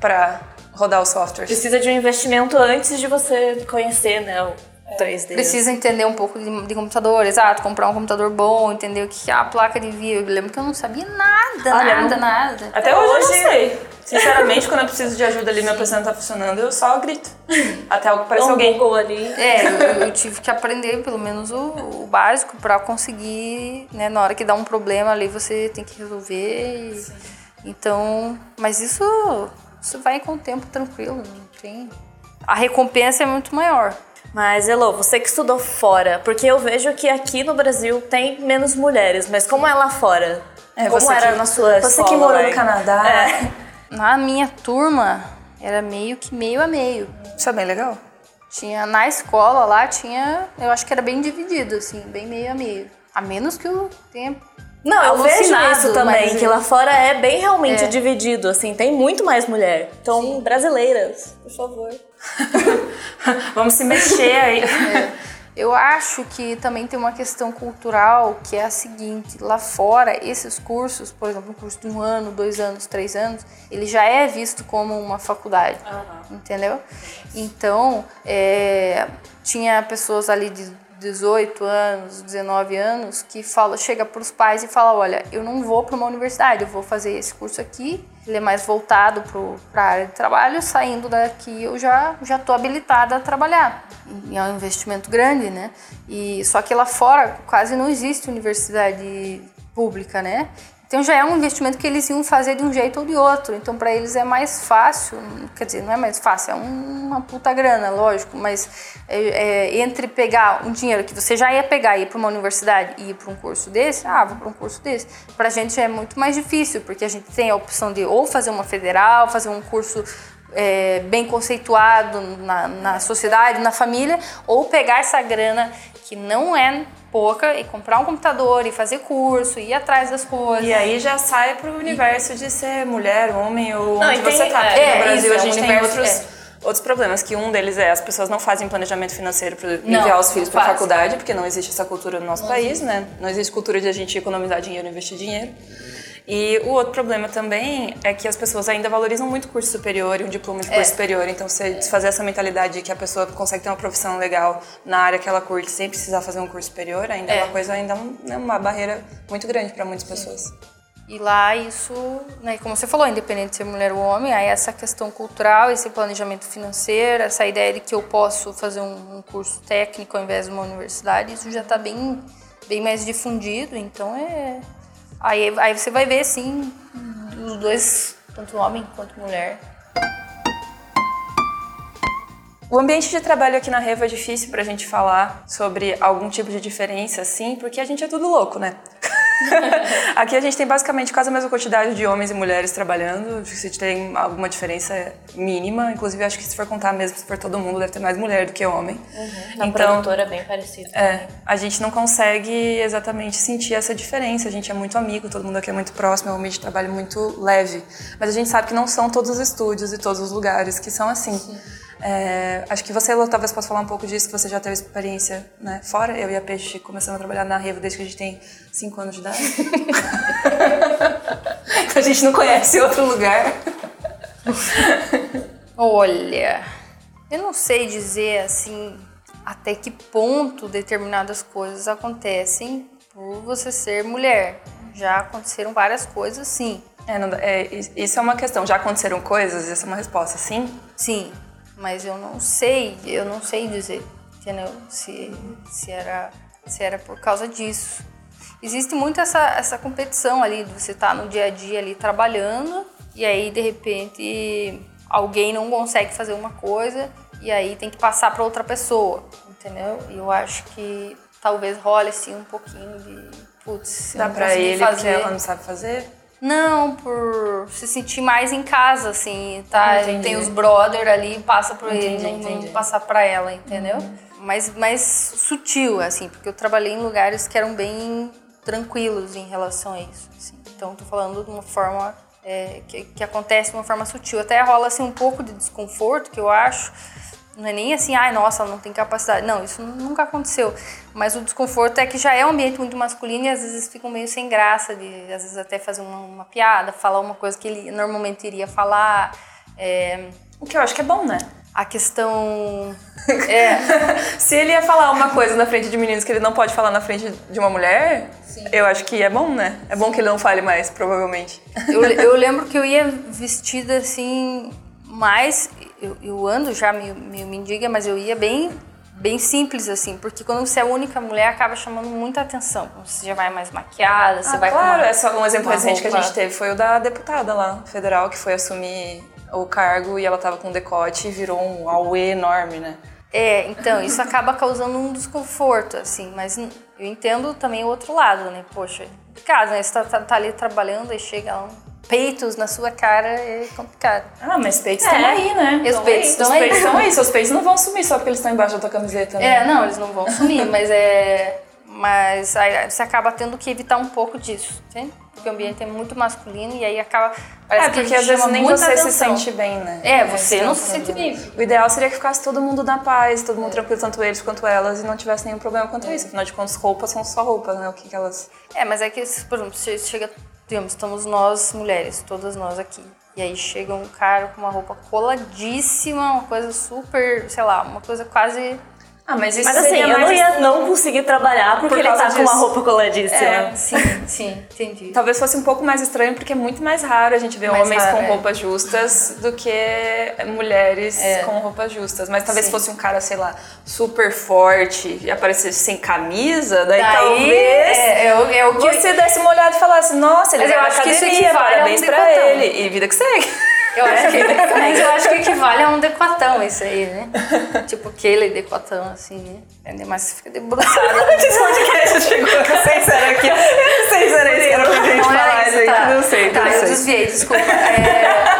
pra rodar os softwares. Precisa de um investimento antes de você conhecer, né, o 3D. precisa entender um pouco de, de computador, exato, comprar um computador bom, entender o que é a placa de vídeo. Eu lembro que eu não sabia nada, Olha, nada, não- nada. Até hoje eu não sei. Sinceramente, quando eu preciso de ajuda ali, meu PC não tá funcionando, eu só grito. Até algo parecer um alguém. Google ali. É, eu, eu tive que aprender pelo menos o, o básico pra conseguir, né, na hora que dá um problema ali você tem que resolver. e- então, mas isso, isso vai com o tempo tranquilo, não tem. A recompensa é muito maior. Mas, Elo, você que estudou fora, porque eu vejo que aqui no Brasil tem menos mulheres, mas como é lá fora? É, como você era que- na sua Você escola, que morou no Canadá. É. Na minha turma, era meio que meio a meio. Isso é bem legal. Tinha na escola lá, tinha. Eu acho que era bem dividido, assim, bem meio a meio. A menos que o tempo. Não, eu vejo isso também, mas- que lá fora é bem realmente É. dividido, assim, tem muito mais mulher. Então, brasileiras, por favor. Vamos se mexer aí. Eu acho que também tem uma questão cultural que é a seguinte: lá fora, esses cursos, por exemplo, um curso de um ano, dois anos, três anos, ele já é visto como uma faculdade, entendeu? Então, é, tinha pessoas ali de 18 anos, 19 anos que fala, chega para os pais e fala: olha, eu não vou para uma universidade, eu vou fazer esse curso aqui. Ele é mais voltado para a área de trabalho. Saindo daqui, eu já já estou habilitada a trabalhar. E é um investimento grande, né? E só que lá fora quase não existe universidade pública, né? Então já é um investimento que eles iam fazer de um jeito ou de outro. Então para eles é mais fácil, quer dizer, não é mais fácil, é um- uma puta grana, lógico, mas é, é, entre pegar um dinheiro que você já ia pegar e ir para uma universidade e ir para um curso desse, ah, vou para um curso desse. Para a gente é muito mais difícil, porque a gente tem a opção de ou fazer uma federal, fazer um curso é, bem conceituado na, na sociedade, na família, ou pegar essa grana que não é pouca e comprar um computador e fazer curso, ir atrás das coisas. E aí já sai pro universo de ser mulher, homem ou Não, onde e tem- você tá. Porque é, no Brasil isso, a é um gente tem outros, é. outros problemas, que um deles é as pessoas não fazem planejamento financeiro para Não, enviar os filhos não para faculdade, porque não existe essa cultura no nosso país, né? Não existe cultura de a gente economizar dinheiro e investir dinheiro. E o outro problema também é que as pessoas ainda valorizam muito o curso superior e um diploma de curso É. superior. Então, você desfazer essa mentalidade de que a pessoa consegue ter uma profissão legal na área que ela curte sem precisar fazer um curso superior, ainda é, É. uma coisa, ainda é uma barreira muito grande para muitas pessoas. E lá isso, né, como você falou, independente de ser mulher ou homem, aí essa questão cultural, esse planejamento financeiro, essa ideia de que eu posso fazer um, um curso técnico ao invés de uma universidade, isso já está bem, bem mais difundido, então é... Aí, aí você vai ver, sim, os dois, tanto homem quanto mulher. O ambiente de trabalho aqui na Revo é difícil pra gente falar sobre algum tipo de diferença, assim, porque a gente é tudo louco, né? aqui a gente tem basicamente quase a mesma quantidade de homens e mulheres trabalhando. Se tem alguma diferença mínima, inclusive acho que se for contar mesmo, se for todo mundo, deve ter mais mulher do que homem. Na então, produtora é bem parecido. é, a gente não consegue exatamente sentir essa diferença. A gente é muito amigo, todo mundo aqui é muito próximo, é um ambiente de trabalho muito leve. Mas a gente sabe que não são todos os estúdios e todos os lugares que são assim. É, acho que você, Elô, talvez possa falar um pouco disso, que você já teve experiência né, fora. Eu e a Peixe começamos a trabalhar na Revo desde que a gente tem 5 anos de idade. a gente não conhece outro lugar. Olha, eu não sei dizer assim até que ponto determinadas coisas acontecem por você ser mulher. Já aconteceram várias coisas, sim. É, não é, isso é uma questão. Já aconteceram coisas? Essa é uma resposta, sim? Sim, mas eu não sei, eu não sei dizer, entendeu? Se, se, era, se era por causa disso. Existe muito essa, essa competição ali, de você estar no dia a dia ali trabalhando e aí de repente alguém não consegue fazer uma coisa e aí tem que passar para outra pessoa, entendeu? E eu acho que talvez role assim um pouquinho de, putz, Dá conseguir ele fazer... porque ela não sabe fazer? Não, por se sentir mais em casa, assim, tá? Entendi. Tem os brother ali, passa por ele, Entendi, não, não entendi. Uhum. passar pra ela, entendeu? Mas mais sutil, assim, porque eu trabalhei em lugares que eram bem tranquilos em relação a isso. assim. Então, tô falando de uma forma é, que, que acontece de uma forma sutil. Até rola, assim, um pouco de desconforto, que eu acho. Não é nem assim, ai, nossa, ela não tem capacidade. Não, isso nunca aconteceu. Mas o desconforto é que já é um ambiente muito masculino e às vezes ficam meio sem graça de, às vezes, até fazer uma, uma piada, falar uma coisa que ele normalmente iria falar. É, O que eu acho que é bom, né? a questão. É, Se ele ia falar uma coisa na frente de meninos que ele não pode falar na frente de uma mulher, eu acho que é bom, né? É bom que ele não fale mais, provavelmente. eu, eu lembro que eu ia vestida assim, mais. Eu, eu ando já meio, meio mendiga, mas eu ia bem, bem simples, assim, porque quando você é a única mulher, acaba chamando muita atenção. Você já vai mais maquiada, você Ah, vai com claro, uma- é só um exemplo recente que a gente teve foi o da deputada lá, federal, que foi assumir o cargo e ela tava com decote e virou um auê enorme, né? É, então, isso acaba causando um desconforto, assim, mas eu entendo também o outro lado, né? Poxa, complicado, né? Você tá, tá- tá ali trabalhando e chega um peitos na sua cara, é complicado. Ah, mas peitos É. estão aí, né? E os peitos Os estão aí. peitos estão aí. Seus peitos não vão sumir só porque eles estão embaixo da tua camiseta, né? É, não, eles não vão sumir, mas é. Mas aí você acaba tendo que evitar um pouco disso, entende? Porque o ambiente é muito masculino e aí acaba. Parece É, porque às vezes nem você se atenção. sente bem, né? É, você que não se sente bem. O ideal seria que ficasse todo mundo na paz, todo mundo tranquilo, tanto eles quanto elas, e não tivesse nenhum problema quanto isso. Afinal de contas, roupas são só roupas, né? O que, que elas. É, mas é que, por exemplo, che- chega, digamos, estamos nós mulheres, todas nós aqui. E aí chega um cara com uma roupa coladíssima, uma coisa super, sei lá, uma coisa quase. Ah, mas isso Mas assim, eu não ia não conseguir trabalhar porque Por ele tá com uma disso. roupa coladíssima. É, sim, sim, entendi. Talvez fosse um pouco mais estranho, porque é muito mais raro a gente ver Mais homens raro, com é. roupas justas do que mulheres com roupas justas. Mas talvez Sim. fosse um cara, sei lá, super forte e aparecesse sem camisa, daí, Daí, talvez é, é é o que- você desse uma olhada e falasse, nossa, ele Mas eu acho que isso equivale a um parabéns pra ele. E vida que segue. Eu acho que, mas eu acho que equivale a um decotão isso aí, né? tipo aquele decotão, assim, né? Ainda mais se fica debruçado. Esse podcast chegou, eu não sei se era aqui. Eu não sei se era isso que era pra gente Não falar, gente. tá. Não sei, Tá, não eu sei. desviei, desculpa. É,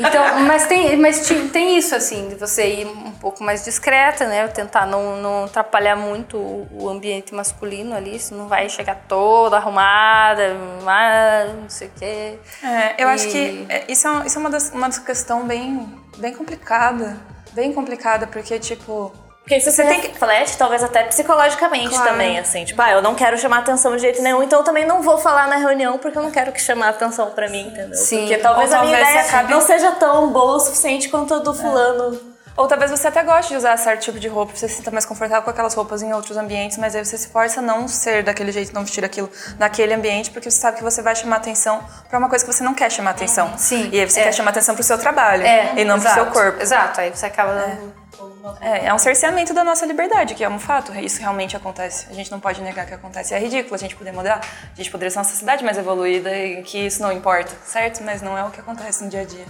então, mas tem, mas tem isso, assim, de você ir um pouco mais discreta, né? Tentar não, não atrapalhar muito o, ambiente masculino ali, você não vai chegar toda arrumada, ah, não sei o quê. É, eu acho E- que é, isso é, isso é uma, das, uma das questão bem, bem complicada. Bem complicada, porque, tipo... Porque isso você tem que reflete, talvez até psicologicamente Claro. também, assim. Tipo, ah, eu não quero chamar atenção de jeito nenhum, então eu também não vou falar na reunião porque eu não quero que chamar atenção pra mim, entendeu? Sim. Porque talvez Ou a minha talvez ideia acabe- não seja tão boa o suficiente quanto a do fulano. Ou talvez você até goste de usar certo tipo de roupa, você se sinta mais confortável com aquelas roupas em outros ambientes, mas aí você se força a não ser daquele jeito, não vestir aquilo naquele ambiente, porque você sabe que você vai chamar atenção pra uma coisa que você não quer chamar atenção. Sim, E aí você é. quer chamar atenção pro seu trabalho É, e não exato, pro seu corpo. Exato, aí você acaba dando... É, é um cerceamento da nossa liberdade, que é um fato. Isso realmente acontece. A gente não pode negar que acontece. É ridículo a gente poder mudar. A gente poderia ser uma sociedade mais evoluída e que isso não importa, certo? Mas não é o que acontece no dia a dia.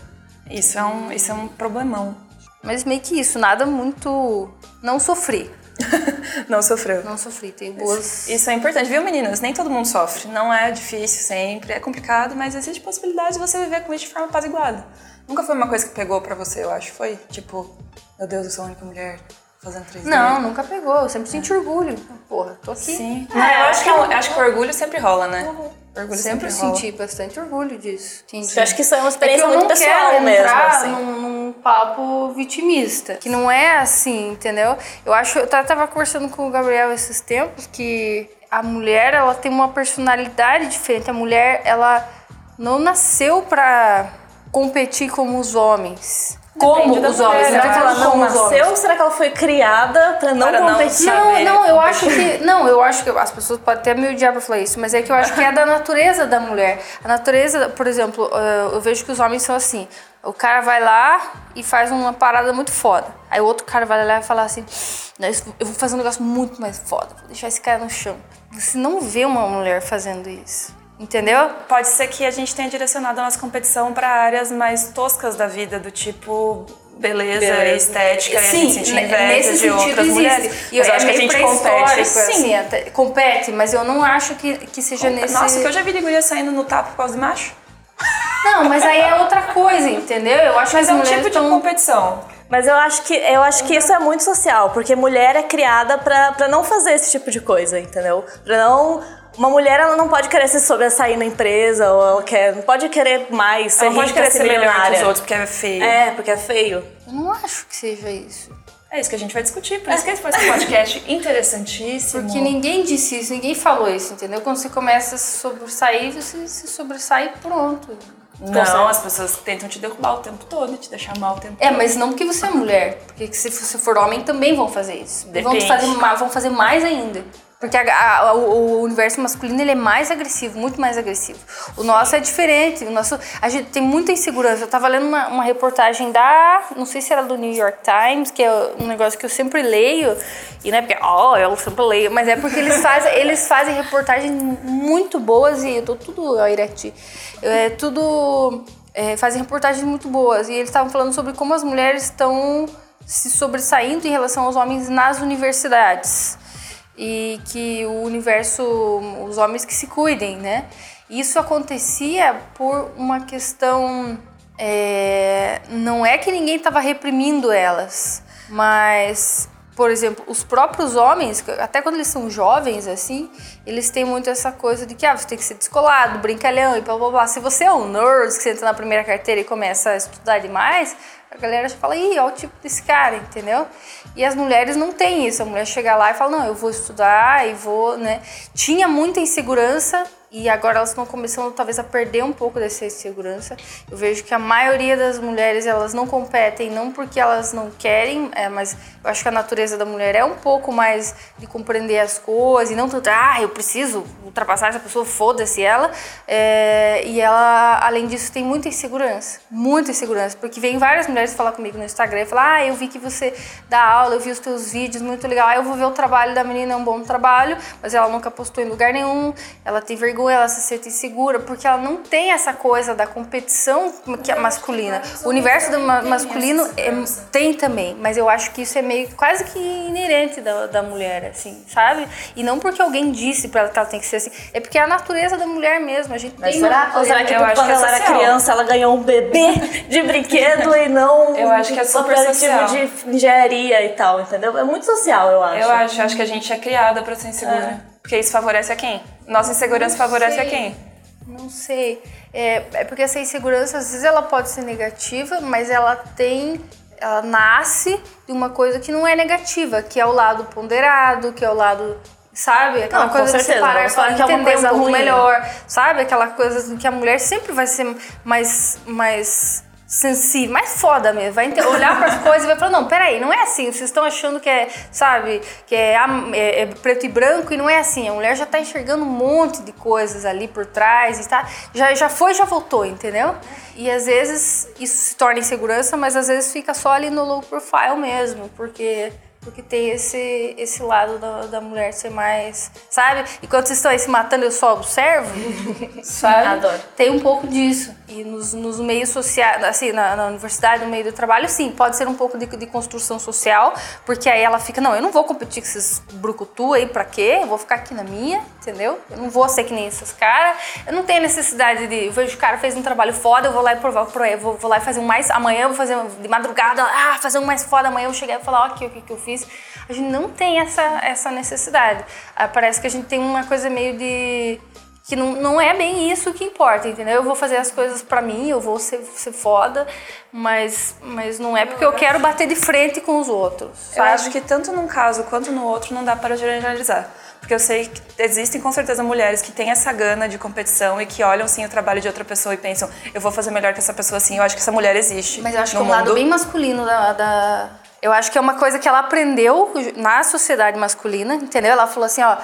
Isso é um, isso é um problemão. Mas meio que isso, nada muito... Não sofri, Não sofreu. não sofri, tem boas... Isso é importante, viu, meninas? Nem todo mundo sofre. Não é difícil sempre, é complicado, mas existe possibilidade de você viver com isso de forma apaziguada. Nunca foi uma coisa que pegou pra você, eu acho. Foi tipo, meu Deus, eu sou a única mulher fazendo 3D. Não, nunca pegou. Eu sempre senti orgulho. Porra, tô aqui. Sim. Não, eu acho que, é eu acho que o orgulho sempre rola, né? Orgulho Sempre sempre, senti bastante orgulho disso. Entendi. Eu acho que isso é uma É que experiência eu muito não pessoal quero mesmo, entrar assim. num, num papo vitimista. Que não é assim, entendeu? Eu acho... Eu ta- tava conversando com o Gabriel esses tempos que a mulher, ela tem uma personalidade diferente. A mulher, ela não nasceu pra competir como os homens. Como os mulher, homens. Será que ela não como os homens. nasceu ou será que ela foi criada pra não Para não competir? Não, não, eu acho que. Não, eu acho que as pessoas podem até me odiar pra falar isso, mas é que eu acho que é da natureza da mulher. A natureza, por exemplo, eh, eu vejo que os homens são assim. O cara vai lá e faz uma parada muito foda. Aí o outro cara vai lá e fala assim: "Não, isso- eu vou fazer um negócio muito mais foda, vou deixar esse cara no chão. Você não vê uma mulher fazendo isso. Entendeu? Pode ser que a gente tenha direcionado a nossa competição para áreas mais toscas da vida, do tipo beleza, Beleza. estética, e a gente Sim, nesse de sentido outras existe. mulheres. E Mas eu é acho que a gente compete. pré-histórico, assim, até- compete, mas eu não acho que, que seja nesse. Nossa, que eu já vi de guria saindo no tapa por causa de macho. Não, mas aí é outra coisa, entendeu? Eu acho Mas que é um tipo de tão- competição. Mas eu acho que eu acho que isso é muito social, porque mulher é criada pra não fazer esse tipo de coisa, entendeu? Pra não uma mulher ela não pode querer se sobressair na empresa ou ela quer, não pode querer mais, ser Ela não pode rica, querer ser melhor que os outros porque é feio. É, porque é feio. Eu não acho que seja isso. É isso que a gente vai discutir. Por isso que esse foi esse podcast interessantíssimo. Porque ninguém disse isso, ninguém falou isso, entendeu? Quando você começa a se sobressair, você se sobressai e pronto. Não, as pessoas tentam te derrubar o tempo todo, te deixar mal o tempo É, mas não porque você é mulher. Porque se você for homem, também vão fazer isso. Vão fazer, vão fazer mais ainda. Porque a- a- o, o universo masculino ele é mais agressivo, muito mais agressivo. O nosso é diferente. O nosso, a gente tem muita insegurança. Eu tava lendo uma, uma reportagem da. Não sei se era do New York Times, que é um negócio que eu sempre leio. E não é porque, ó, eu sempre leio, mas é porque eles fazem, eles fazem reportagens muito boas e eu tô tudo, ó. É tudo. é, fazem reportagens muito boas. E eles estavam falando sobre como as mulheres estão se sobressaindo em relação aos homens nas universidades e que o universo, os homens que se cuidem, né? Isso acontecia por uma questão, é, não é que ninguém estava reprimindo elas, mas por exemplo, os próprios homens, até quando eles são jovens, assim, eles têm muito essa coisa de que ah, você tem que ser descolado, brincalhão e blá blá blá. Se você é um nerd, que você entra na primeira carteira e começa a estudar demais, galera já fala, ih, olha o tipo desse cara, entendeu? E as mulheres não têm isso. A mulher chega lá e fala, não, eu vou estudar e vou, né? Tinha muita insegurança e agora elas estão começando talvez a perder um pouco dessa insegurança. Eu vejo que a maioria das mulheres elas não competem não porque elas não querem, é, mas eu acho que a natureza da mulher é um pouco mais de compreender as coisas e não tanto, ah, eu preciso ultrapassar essa pessoa, foda-se ela. É, e ela, além disso, tem muita insegurança, muita insegurança, porque vem várias mulheres falar comigo no Instagram e falar, ah, eu vi que você dá aula, eu vi os teus vídeos, muito legal, ah, eu vou ver o trabalho da menina, é um bom trabalho, mas ela nunca postou em lugar nenhum, ela tem vergonha ela se sente insegura, porque ela não tem essa coisa da competição que é masculina. O universo do ma masculino é, tem também, mas eu acho que isso é meio quase que inerente da, da mulher, assim, sabe? E não porque alguém disse pra ela que ela tem que ser assim, é porque é a natureza da mulher mesmo. A gente mas tem será, ou será que quando que é ela era criança ela ganhou um bebê de brinquedo e não eu acho que é super social. de engenharia e tal, entendeu? É muito social, eu acho. Eu acho, acho que a gente é criada para ser insegura. É. Porque isso favorece a quem? Nossa insegurança favorece sei. a quem? Não sei. É, é porque essa insegurança, às vezes, ela pode ser negativa, mas ela tem. Ela nasce de uma coisa que não é negativa, que é o lado ponderado, que é o lado sabe? Aquela não, coisa de você parar para que é coisa um pouco ruim. melhor, sabe? Aquela coisa que a mulher sempre vai ser mais mais sensível, mais foda mesmo, vai olhar para as coisas e vai falar, não, peraí, não é assim, vocês estão achando que é, sabe, que é, é, é, preto e branco e não é assim, a mulher já está enxergando um monte de coisas ali por trás e tá, já, já foi, já voltou, entendeu? E às vezes isso se torna insegurança, mas às vezes fica só ali no low profile mesmo, porque porque tem esse, esse lado da, da mulher ser mais. Sabe? E quando vocês estão aí se matando, eu só observo. sabe? Adoro. Tem um pouco disso. E nos, nos meios sociais, assim, na, na, universidade, no meio do trabalho, sim, pode ser um pouco de, de construção social, porque aí ela fica, não, eu não vou competir com esses brucutu aí, pra quê? Eu vou ficar aqui na minha, entendeu? Eu não vou ser que nem esses caras. Eu não tenho necessidade de. Eu vejo o cara fez um trabalho foda, eu vou lá e provar, vou, vou lá e fazer um mais. Amanhã eu vou fazer de madrugada, ah, fazer um mais foda, amanhã eu chegar e falar, ó, aqui o que, que eu fiz. A gente não tem essa, essa necessidade. Ah, parece que a gente tem uma coisa meio de que não, não é bem isso que importa, entendeu? Eu vou fazer as coisas para mim, eu vou ser, ser foda, mas, mas não é porque eu quero bater de frente com os outros. Sabe? Eu acho que tanto num caso quanto no outro não dá para generalizar. Porque eu sei que existem com certeza mulheres que têm essa gana de competição e que olham sim o trabalho de outra pessoa e pensam, eu vou fazer melhor que essa pessoa assim. Eu acho que essa mulher existe. Mas eu acho que é um lado bem masculino da, da eu acho que é uma coisa que ela aprendeu na sociedade masculina, entendeu? Ela falou assim, ó,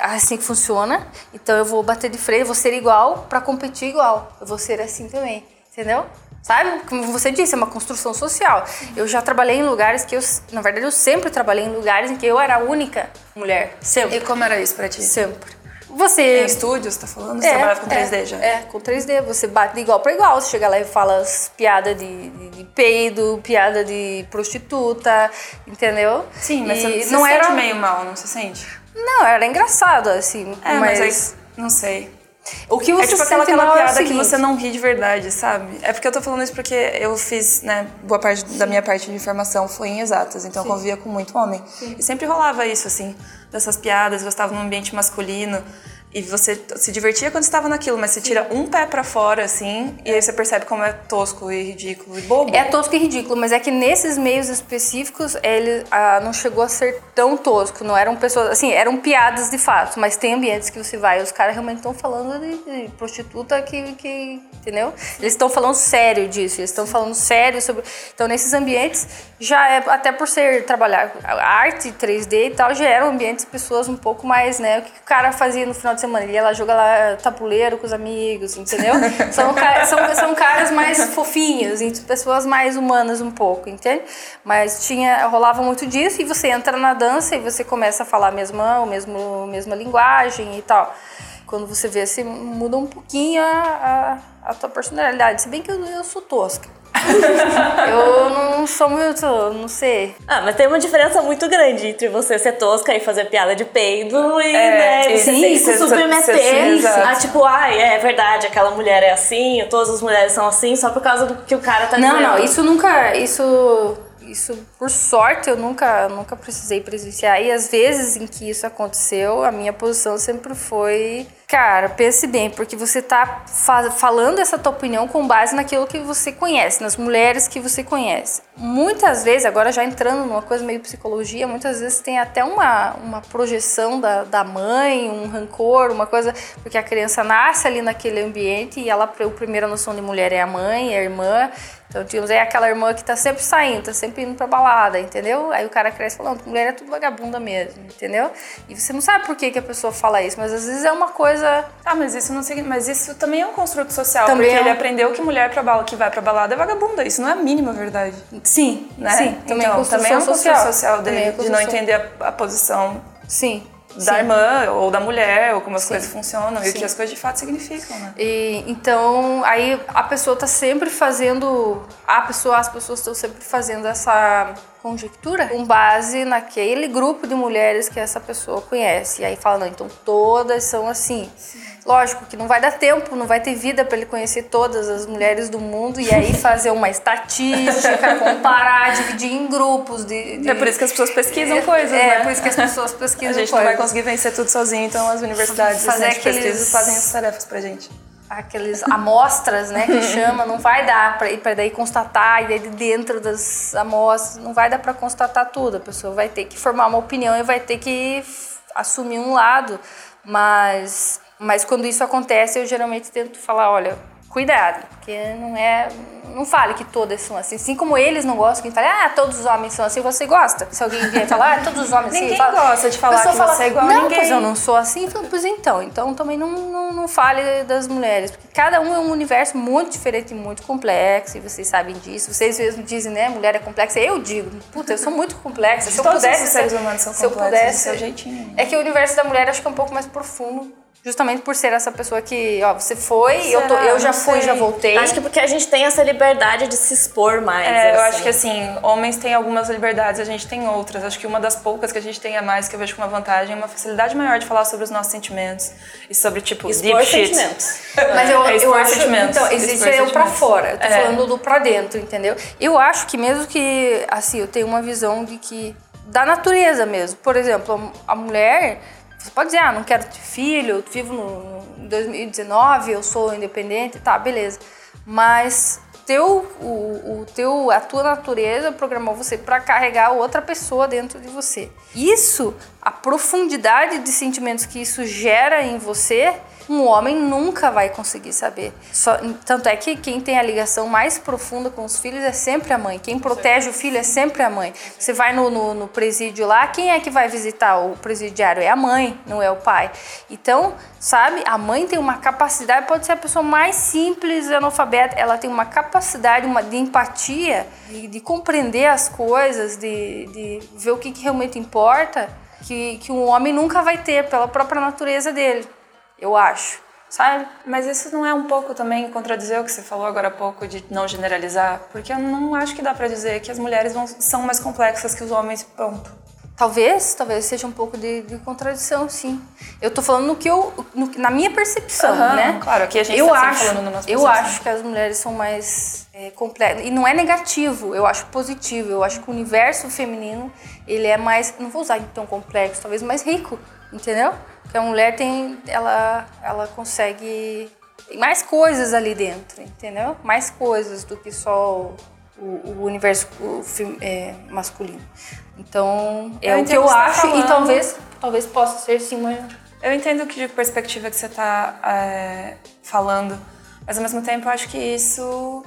assim que funciona, então eu vou bater de frente, vou ser igual para competir igual. Eu vou ser assim também, entendeu? Sabe? Como você disse, é uma construção social. Eu já trabalhei em lugares que eu, na verdade, eu sempre trabalhei em lugares em que eu era a única mulher, sempre. E como era isso para ti? Sempre. Você. Em estúdios, tá falando? Você é, trabalhava com 3D é, já? É, com 3D. Você bate de igual para igual. Você chega lá e fala as piadas de, de, de, peido, piada de prostituta, entendeu? Sim, mas e você, não se era meio mal, não se sente? Não, era engraçado, assim. É, mas, mas aí, não sei. O que você é tipo aquela, aquela é piada é que você não ri de verdade, sabe? É porque eu tô falando isso porque eu fiz, né, boa parte Sim. da minha parte de informação foi em exatas, então Sim. eu convivia com muito homem. Sim. E sempre rolava isso, assim, dessas piadas, eu estava num ambiente masculino. E você se divertia quando estava naquilo, mas você tira um pé para fora, assim, e aí você percebe como é tosco e ridículo e bobo. É tosco e ridículo, mas é que nesses meios específicos ele ah, não chegou a ser tão tosco. Não eram pessoas, assim, eram piadas de fato, mas tem ambientes que você vai e os caras realmente estão falando de, de, prostituta que, que. Entendeu? Eles estão falando sério disso, eles estão falando sério sobre. Então, nesses ambientes, já é, até por ser trabalhar arte 3D e tal, já eram ambientes pessoas um pouco mais, né? O que o cara fazia no final de semana? Ele ia lá lá tabuleiro com os amigos, entendeu? são, são, são caras mais fofinhos, pessoas mais humanas um pouco, entende? Mas tinha, rolava muito disso e você entra na dança e você começa a falar a mesma, o mesmo, a mesma linguagem e tal. Quando você vê, assim, muda um pouquinho a, a, a tua personalidade. Se bem que eu, eu sou tosca. Eu não sou muito, não sei. Ah, mas tem uma diferença muito grande entre você ser tosca e fazer piada de peido e, É, né, e você sim, tem que se submeter a tipo, ai, é verdade, aquela mulher é assim, todas as mulheres são assim, só por causa do que o cara tá Não, dizendo. não, isso nunca, isso, isso por sorte eu nunca, nunca precisei presenciar. E às vezes em que isso aconteceu, a minha posição sempre foi, cara, pense bem, porque você tá fa- falando essa tua opinião com base naquilo que você conhece, nas mulheres que você conhece. Muitas vezes, agora já entrando numa coisa meio psicologia, muitas vezes tem até uma, uma projeção da, da mãe, um rancor, uma coisa, porque a criança nasce ali naquele ambiente e ela, a primeira noção de mulher é a mãe, é a irmã, então, tínhamos aí aquela irmã que tá sempre saindo, tá sempre indo pra balada, entendeu? Aí o cara cresce falando, mulher é tudo vagabunda mesmo, entendeu? E você não sabe por que, que a pessoa fala isso, mas às vezes é uma coisa. Ah, mas isso não significa. Mas isso também é um construto social. Também porque é ele aprendeu que mulher pra bala, que vai pra balada é vagabunda. Isso não é a mínima verdade. Sim, Né? sim, também então, é também é um construto social. social Também dele, é de não entender a, a posição Sim. Da sim. irmã ou da mulher, ou como as Sim. coisas funcionam e o Sim. que as coisas de fato significam, né? E, então, aí a pessoa tá sempre fazendo. A pessoa, as pessoas estão sempre fazendo essa conjectura com base naquele grupo de mulheres que essa pessoa conhece. E aí fala, não, então todas são assim. Lógico que não vai dar tempo, não vai ter vida para ele conhecer todas as mulheres do mundo e aí fazer uma estatística, comparar, dividir em grupos de. de- É por isso que as pessoas pesquisam É, coisas, é, né? por isso que as pessoas A pesquisam gente não vai coisas. conseguir vencer tudo sozinho, então as universidades Fazer aqueles- pesquisa fazem as tarefas pra gente. aqueles amostras, né, que chama, não vai dar para para daí constatar e daí de dentro das amostras não vai dar para constatar tudo. A pessoa vai ter que formar uma opinião e vai ter que assumir um lado, mas mas quando isso acontece, eu geralmente tento falar, olha, cuidado, porque não é não fale que todas são assim. Assim como eles não gostam que fale, ah, todos os homens são assim, você gosta? Se alguém vier falar, ah, todos os homens assim, Ninguém gosta de falar a que fala, você é igual a não, ninguém." pois eu não sou assim. Falo, pois então, então também não, não, não fale das mulheres, porque cada um é um universo muito diferente e muito complexo, e vocês sabem disso. Vocês mesmos dizem, né, mulher é complexa. Eu digo, puta, eu sou muito complexa. Se eu Todos pudesse os seres ser- humanos são se eu complexos pudesse, do seu jeitinho. É que o universo da mulher acho que é um pouco mais profundo. Justamente por ser essa pessoa que, ó, você foi, eu, tô, eu já fui, já voltei. Acho que porque a gente tem essa liberdade de se expor mais. É, eu assim. acho que assim, homens têm algumas liberdades, a gente tem outras. Acho que uma das poucas que a gente tem a mais, que eu vejo como uma vantagem, é uma facilidade maior de falar sobre os nossos sentimentos. E sobre, tipo, Expor deep shit. sentimentos. Mas eu, É eu acho, sentimentos, então, existe eu pra fora. Eu tô É. falando do pra dentro, entendeu? Eu acho que mesmo que, assim, eu tenho uma visão de que da natureza mesmo. Por exemplo, a mulher, você pode dizer, ah, não quero ter filho, eu vivo no, no 2019, eu sou independente, tá, beleza. Mas teu, o, o teu, a tua natureza programou você para carregar outra pessoa dentro de você. Isso, a profundidade de sentimentos que isso gera em você, um homem nunca vai conseguir saber. Só- tanto é que quem tem a ligação mais profunda com os filhos é sempre a mãe. Quem protege o filho é sempre a mãe. Você vai no, no, no presídio lá, quem é que vai visitar o presidiário? É a mãe, não é o pai. Então, sabe, a mãe tem uma capacidade, pode ser a pessoa mais simples, analfabeta, ela tem uma capacidade uma, de empatia, de, de compreender as coisas, de, de ver o que, que realmente importa, que, que um homem nunca vai ter pela própria natureza dele eu acho, sabe? Mas isso não é um pouco também contradizer o que você falou agora há pouco de não generalizar? Porque eu não acho que dá pra dizer que as mulheres vão- são mais complexas que os homens, ponto. Talvez, talvez seja um pouco de, de contradição, sim. Eu tô falando no que eu, no- na minha percepção, Aham, né? claro, aqui a gente eu tá sempre acho, falando na nossa Eu percepção. acho que as mulheres são mais é, complexas. E não é negativo, eu acho positivo. Eu acho que o universo feminino, ele é mais, não vou usar então complexo, talvez mais rico, entendeu? Porque a mulher tem, ela, ela consegue, mais coisas ali dentro, entendeu? Mais coisas do que só o, o- universo o fem- é, masculino. Então, é Eu o que eu tá acho e falando. talvez, talvez possa ser sim uma... Eu entendo que de perspectiva que você está falando, mas ao mesmo tempo eu acho que isso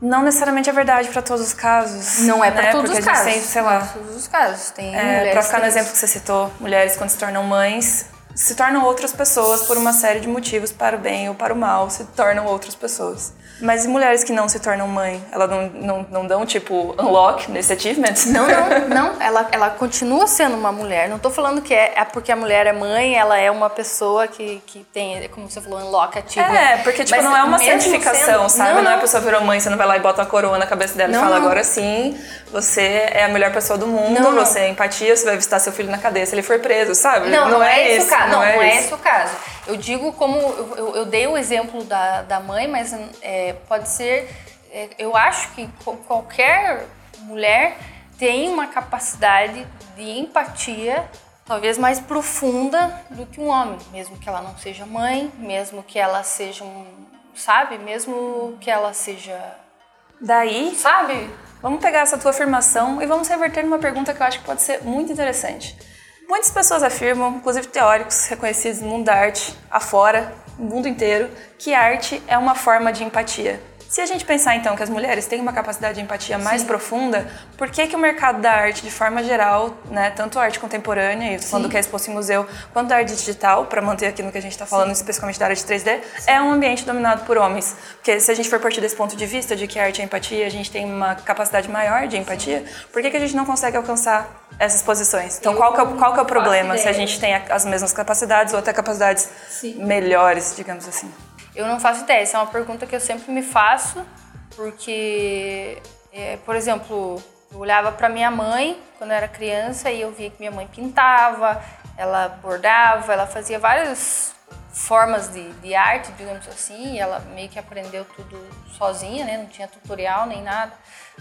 não necessariamente é verdade para todos os casos. Não é pra né? todos Porque os casos. tem, sei lá, é pra todos os casos. Tem é, para ficar no exemplo que você citou, mulheres quando se tornam mães se tornam outras pessoas por uma série de motivos, para o bem ou para o mal, se tornam outras pessoas. Mas e mulheres que não se tornam mãe? Elas não, não, não dão, tipo, unlock nesse achievement? Não, não, não. Ela, ela continua sendo uma mulher. Não tô falando que é, é porque a mulher é mãe, ela é uma pessoa que, que tem, como você falou, unlock achievement. É, porque, tipo, Mas não é uma certificação, sendo- sabe? Não, Não, é a não. pessoa virou mãe, você não vai lá e bota uma coroa na cabeça dela Não, e fala, não. agora sim, você é a melhor pessoa do mundo, Não, não. você é empatia, você vai visitar seu filho na cadeia se ele for preso, sabe? Não, não, é, esse o caso. Não, não é, esse. esse o caso. Eu digo como. Eu, eu- eu dei o exemplo da, da mãe, mas é, pode ser. é, eu acho que qualquer mulher tem uma capacidade de empatia talvez mais profunda do que um homem, mesmo que ela não seja mãe, mesmo que ela seja um. Sabe? Mesmo que ela seja. Daí, Sabe? Vamos pegar essa tua afirmação e vamos reverter numa pergunta que eu acho que pode ser muito interessante. Muitas pessoas afirmam, inclusive teóricos reconhecidos no mundo da arte, afora, no mundo inteiro, que arte é uma forma de empatia. Se a gente pensar então que as mulheres têm uma capacidade de empatia mais profunda, por que, que o mercado da arte, de forma geral, né, tanto a arte contemporânea, e tô falando que é exposto em museu, quanto a arte digital, para manter aqui no que a gente está falando, especificamente da arte 3D, é um ambiente dominado por homens? Porque se a gente for partir desse ponto de vista de que a arte é empatia, a gente tem uma capacidade maior de empatia, por que, que a gente não consegue alcançar essas posições? Então, qual que é, o- qual que é o problema se a gente tem as mesmas capacidades ou até capacidades melhores, digamos assim? Eu não faço ideia. Essa é uma pergunta que eu sempre me faço, porque, é, por exemplo, eu olhava para minha mãe quando eu era criança e eu via que minha mãe pintava, ela bordava, ela fazia várias formas de, de arte, digamos assim, ela meio que aprendeu tudo sozinha, né? Não tinha tutorial nem nada.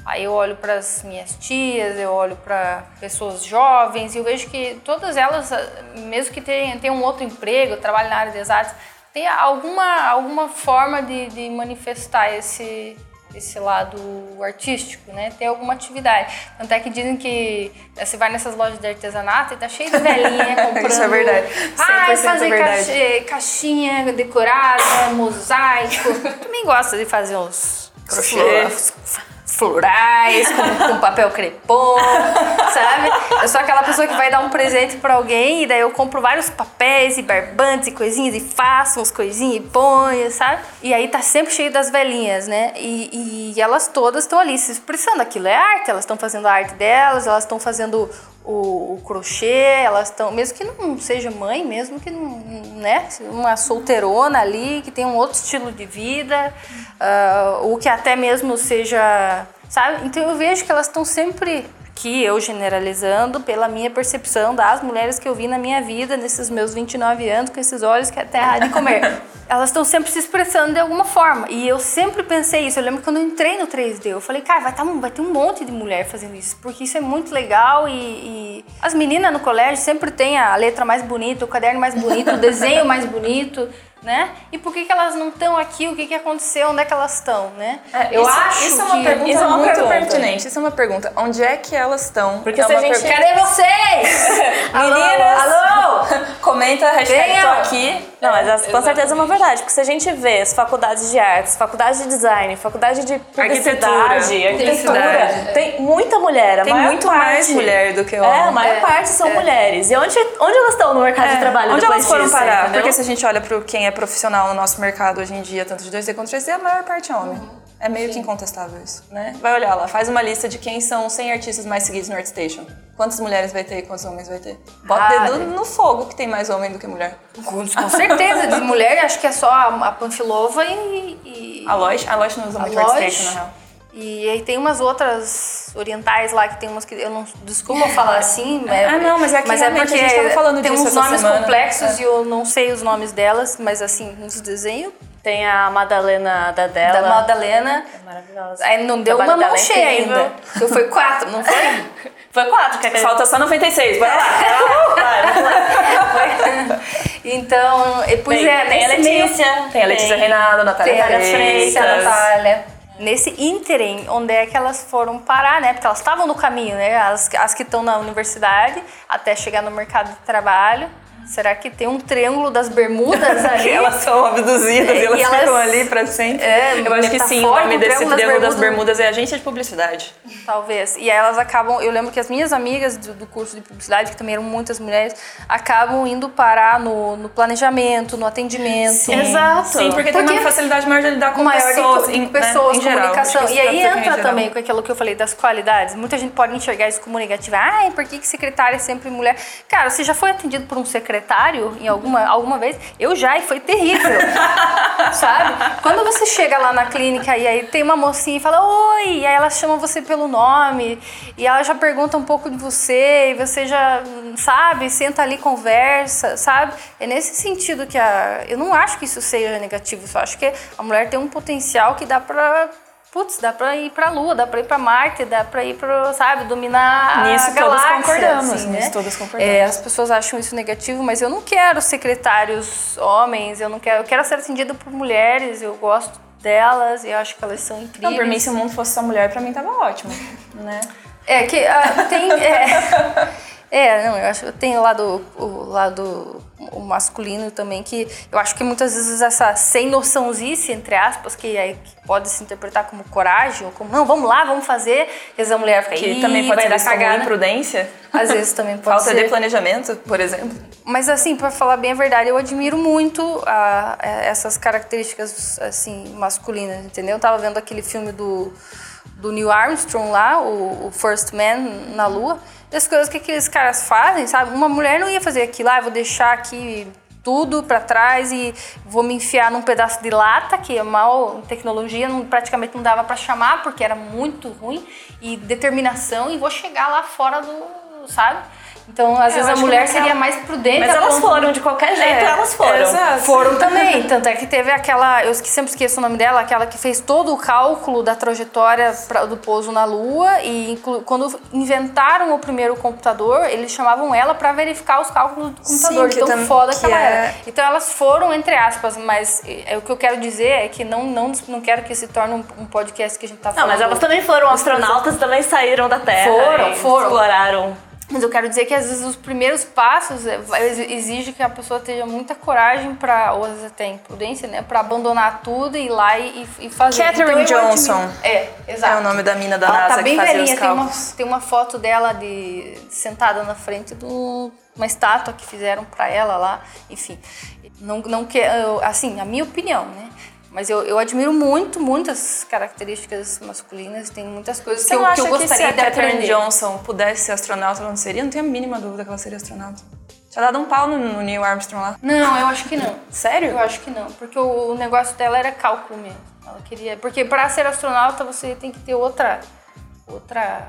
Aí eu olho para as minhas tias, eu olho para pessoas jovens e eu vejo que todas elas, mesmo que tenham, tenham um outro emprego, trabalhem na área de exatas, tem alguma, alguma forma de, de manifestar esse, esse lado artístico, né? Tem alguma atividade. Tanto é que dizem que né, você vai nessas lojas de artesanato e tá cheio de velhinha comprando. Isso é verdade. 100% fazer verdade. caixinha decorada, mosaico. Também gosta de fazer uns Crochê. Flo- florais com, com papel crepom, sabe? Eu sou aquela pessoa que vai dar um presente pra alguém e daí eu compro vários papéis e barbantes e coisinhas e faço uns coisinhas e ponho, sabe? E aí tá sempre cheio das velhinhas, né? E, e elas todas estão ali se expressando. Aquilo é arte, elas estão fazendo a arte delas, elas estão fazendo o, o crochê, elas estão, mesmo que não seja mãe, mesmo que não, né, uma solteirona ali, que tem um outro estilo de vida, ah, ou que até mesmo seja, sabe? Então eu vejo que elas estão sempre que eu generalizando pela minha percepção das mulheres que eu vi na minha vida nesses meus 29 anos com esses olhos que é terra de comer. Elas estão sempre se expressando de alguma forma. E eu sempre pensei isso. Eu lembro quando eu entrei no 3D, eu falei, cara, vai, tá, vai ter um monte de mulher fazendo isso, porque isso é muito legal e, e as meninas no colégio sempre têm a letra mais bonita, o caderno mais bonito, o desenho mais bonito, né? E por que, que elas não estão aqui? O que, que aconteceu? Onde é que elas estão, né? eu isso, acho isso é uma que pergunta isso é uma muito pergunta. pertinente. Isso é uma pergunta. Onde é que elas estão? Porque é se a gente- pergunta- Cadê vocês? Meninas! Alô? Comenta, hashtag Venham! tô aqui. Não, mas essa, com certeza é uma verdade, porque se a gente vê as faculdades de artes, faculdade de design, faculdade de publicidade, Arquitetura. arquitetura, Publicidade. tem muita mulher. A Tem muito parte- mais mulher do que É, homem. a maior É, parte são mulheres. E onde, onde elas estão no mercado de trabalho É. Onde depois elas foram disso, parar? entendeu? Porque se a gente olha para quem é profissional no nosso mercado hoje em dia, tanto de 2D quanto 3D, a maior parte é homem. É meio que incontestável isso, né? Vai olhar lá, faz uma lista de quem são os 100 artistas mais seguidos no ArtStation. Quantas mulheres vai ter e quantos homens vai ter? Bota Ah, dedo no fogo que tem mais homem do que mulher. Com, com certeza, de mulher acho que é só a, a Panfilova e, e A Lois, a Lois não usa a muito Lois. ArtStation, na real. E aí tem umas outras orientais lá que tem umas que eu não desculpa falar assim, mas, Ah, não, mas é que mas é porque a gente tava falando tem disso uns nomes semana. complexos e eu não sei os nomes delas, mas assim, uns desenhos Tem a Madalena da dela. da Madalena. Maravilhosa. Aí não deu uma mão é cheia ainda. Eu fui quatro, não foi? Foi quatro, que Falta só 96, bora lá. Então, e- pois Tem, é, tem a nesse meio- Letícia. Tem a Letícia Reinaldo, Natália Tem a. Freitas, a Natália. Nesse ínterim, onde é que elas foram parar, né? Porque elas estavam no caminho, né? As, as que estão na universidade, até chegar no mercado de trabalho. Será que tem um triângulo das bermudas ali? elas são abduzidas É, e elas e elas- ficam ali pra sempre. É, eu acho que sim, o nome desse Triângulo das Triângulo das Bermudas. Bermudas é agência de publicidade. Talvez. E aí elas acabam. Eu lembro que as minhas amigas do, do curso de publicidade, que também eram muitas mulheres, acabam indo parar no, no planejamento, no atendimento. Exato. Sim, porque, tem Porque- uma facilidade maior de lidar com maior pessoas. de, em- de pessoas, né, em geral. comunicação. Que E aí em entra geral. também com aquilo que eu falei das qualidades. Muita gente pode enxergar isso como negativo. Ai, por que, que secretária é sempre mulher? Cara, você já foi atendido por um secretário em alguma, alguma vez? Eu já, e foi terrível. Sabe? Quando você chega lá na clínica e aí tem uma mocinha e fala oi, e aí ela chama você pelo nome, e ela já pergunta um pouco de você, e você já, sabe, senta ali, conversa, sabe? É nesse sentido que a. Eu não acho que isso seja negativo, eu só acho que a mulher tem um potencial que dá pra. Putz, dá pra ir pra Lua, dá pra ir pra Marte, dá pra ir pra, sabe, dominar Nisso a todas galáxia, concordamos, assim, nisso né? todas concordamos. É, as pessoas acham isso negativo, mas eu não quero secretários homens, eu não quero, eu quero ser atendida por mulheres, eu gosto delas, eu acho que elas são incríveis. Não, por mim, se o mundo fosse só mulher, pra mim tava ótimo, né? É, que ah, tem. É, é, não, eu acho que tem o lado, o lado o masculino também, que eu acho que muitas vezes essa sem noçãozice, entre aspas, que, é, que pode se interpretar como coragem, ou como, não, vamos lá, vamos fazer, e a mulher fica Que "Ih, também pode vai ser cagada. imprudência. Às vezes também pode Falta ser. de planejamento, por exemplo. Mas assim, pra falar bem a verdade, eu admiro muito a- a- essas características assim masculinas, entendeu? Eu tava vendo aquele filme do, do Neil Armstrong lá, o, o First Man na Lua, e as coisas que aqueles caras fazem, sabe? Uma mulher não ia fazer aquilo, ah, vou deixar aqui tudo pra trás e vou me enfiar num pedaço de lata, que é mal tecnologia, não, praticamente não dava pra chamar, porque era muito ruim, e determinação, e vou chegar lá fora do, sabe? Então, às É, esse a mulher seria mais prudente. Mas elas ponto- foram, de qualquer jeito, É, elas foram. exato. Foram também. Tanto é que teve aquela. Eu sempre esqueço o nome dela, aquela que fez todo o cálculo da trajetória pra- do pouso na Lua. E inclu- quando inventaram o primeiro computador, eles chamavam ela para verificar os cálculos do computador. Sim, de que tão tam- foda que, que ela é- era. Então elas foram, entre aspas, mas é, o que eu quero dizer é que não, não, não quero que se torne um, um podcast que a gente tá Não, falando. mas elas também foram astronautas e também saíram da Terra. Foram, foram. Exploraram. Mas eu quero dizer que às vezes os primeiros passos é, exige que a pessoa tenha muita coragem para ou às vezes até imprudência, né, para abandonar tudo e ir lá e, e fazer. Catherine Então, Johnson. É, exato. É o nome da mina da Ela NASA tá bem que fazia velhinha, os tem uma, cálculos. tem uma foto dela de sentada na frente de uma estátua que fizeram para ela lá, enfim. Não, não que, eu- assim, a minha opinião, né? Mas eu, eu admiro muito, muitas características masculinas, tem muitas coisas Você que eu, que eu que, se gostaria a de aprender. Johnson pudesse ser astronauta, ela não seria? Não tenho a mínima dúvida que ela seria astronauta. Tinha dado um pau no, no Neil Armstrong lá. Não, eu acho que não. Sério? Eu acho que não, porque o, o negócio dela era cálculo mesmo. Ela queria, porque para ser astronauta você tem que ter outra, outra,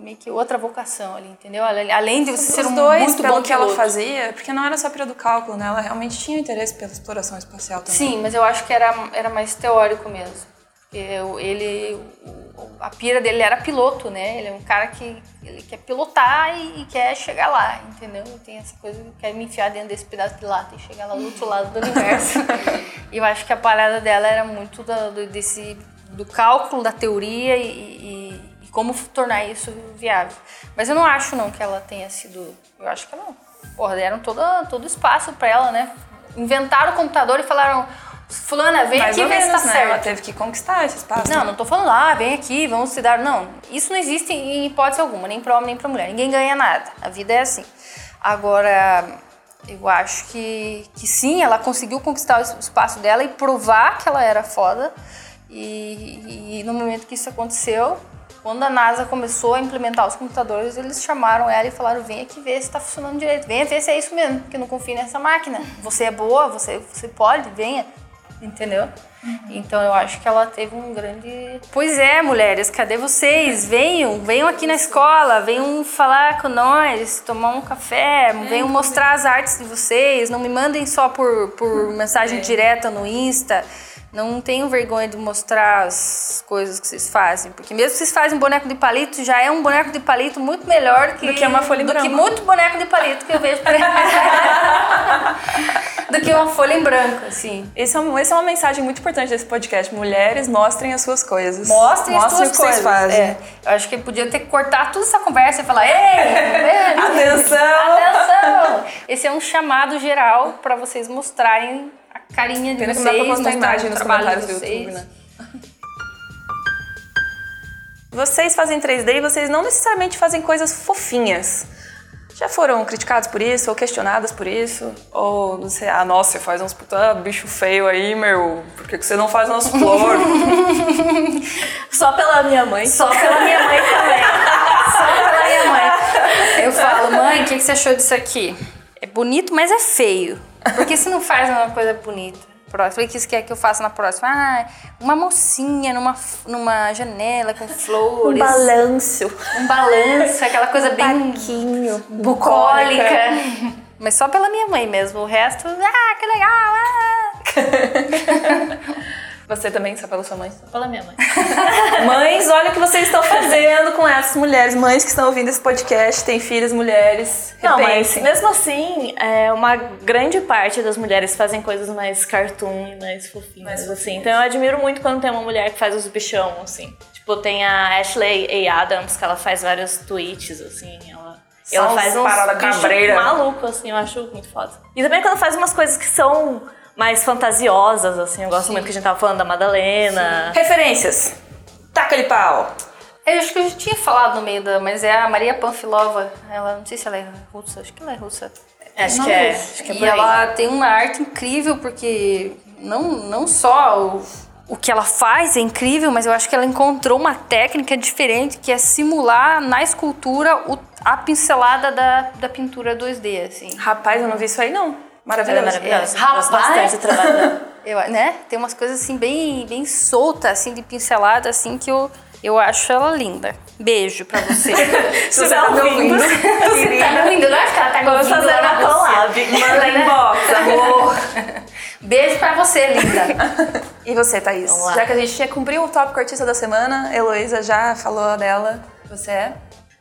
meio que outra vocação ali, entendeu? Além de você ser Os um dois, muito pelo bom que ela piloto. fazia, porque não era só pira do cálculo, né? Ela realmente tinha interesse pela exploração espacial também. Sim, mas eu acho que era, era mais teórico mesmo. O- ele, a pira dele era piloto, né? Ele é um cara que ele quer pilotar e, e quer chegar lá, entendeu? Tem essa coisa que quer me enfiar dentro desse pedaço de lata e chegar lá do outro lado do universo. e eu acho que a parada dela era muito da- do, desse, do cálculo, da teoria e- e como tornar isso viável. Mas eu não acho não que ela tenha sido. Eu acho que ela. Porra, deram todo, todo espaço pra ela, né? Inventaram o computador e falaram. Fulana, vem Mais aqui ver se tá né? certo. Ela teve que conquistar esse espaço. Não, não tô falando, ah, vem aqui, vamos se dar. Não, isso não existe em hipótese alguma, nem pra homem nem pra mulher. Ninguém ganha nada. A vida é assim. Agora, eu acho que, que sim, ela conseguiu conquistar o espaço dela e provar que ela era foda. E, e no momento que isso aconteceu, quando a NASA começou a implementar os computadores, eles chamaram ela e falaram: vem aqui ver se tá funcionando direito. Venha ver se é isso mesmo, porque eu não confio nessa máquina. Você é boa, você, você pode, venha. Entendeu? Então eu acho que ela teve um grande. Pois é, mulheres, cadê vocês? Venham, venham aqui na escola, venham falar com nós, tomar um café, venham mostrar as artes de vocês. Não me mandem só por, por mensagem direta no Insta. Não tenham vergonha de mostrar as coisas que vocês fazem. Porque mesmo que vocês fazem um boneco de palito, já é um boneco de palito muito melhor que, Do que uma folha em do que muito boneco de palito que eu vejo por aí. do que uma folha em branco, assim. Esse é, um- essa é uma mensagem muito importante desse podcast. Mulheres, mostrem as suas coisas. Mostrem as suas o que coisas. vocês fazem. É, eu acho que podia ter que cortar toda essa conversa e falar: Ei, Atenção! atenção! Esse é um chamado geral pra vocês mostrarem carinha de Pena que vocês, não dá pra postar mostrar imagem nos comentários do. YouTube, né? Vocês fazem 3D e vocês não necessariamente fazem coisas fofinhas. Já foram criticados por isso ou questionadas por isso? Ou você, ah, nossa, você faz uns puta bicho feio aí, meu. Por que que você não faz nosso flor? Só pela minha mãe. Só pela minha mãe também. Só pela minha mãe. Eu falo, mãe, o que, que você achou disso aqui? É bonito, mas é feio. Por que você não faz uma coisa bonita? Próximo. O que você quer que eu faça na próxima? Ah, uma mocinha numa, numa janela com flores. balanço. Um balanço, aquela coisa bem Barquinho. bucólica. Mas só pela minha mãe mesmo. O resto, ah, que legal. Ah. Você também, só pela sua mãe? Pela minha mãe. Mães, olha o que vocês estão fazendo com essas mulheres. Mães que estão ouvindo esse podcast, têm filhas mulheres. Não, mas mesmo assim, é, uma grande parte das mulheres fazem coisas mais cartoon e mais fofinhas, assim. Então eu admiro muito quando tem uma mulher que faz os bichão, assim. Tipo, tem a Ashley A. Adams, que ela faz vários tweets, assim. Ela, Só ela faz uns parada cabreira. maluco, assim, eu acho muito foda. E também quando faz umas coisas que são mais fantasiosas, assim. Eu gosto muito que a gente tava falando da Madalena. Referências. Taca-lhe pau. Eu acho que eu já tinha falado no meio da. Mas é a Maria Panfilova. Ela, não sei se ela é russa, acho que ela é russa. Acho Não que é. Acho que é e ela tem uma arte incrível, porque não, não só o, o que ela faz é incrível, mas eu acho que ela encontrou uma técnica diferente que é simular na escultura o- a pincelada da, da pintura 2D, assim. Rapaz, eu não vi isso aí, não. Ela Maravilhoso. é maravilhosa. Rapaz! Gosto bastante do trabalho dela. Eu, né? Tem umas coisas assim bem, bem soltas, assim, de pincelada, assim, que eu, eu acho ela linda. Beijo pra você. Se você tá me ouvindo, Você tá me ouvindo? Não acho que ela tá me Vamos ouvindo fazer lá uma collab. manda inbox, amor. Beijo pra você, linda. E você, Thaís? Vamos. Já que a gente já cumpriu o tópico artista da semana, Heloísa já falou dela. Você é?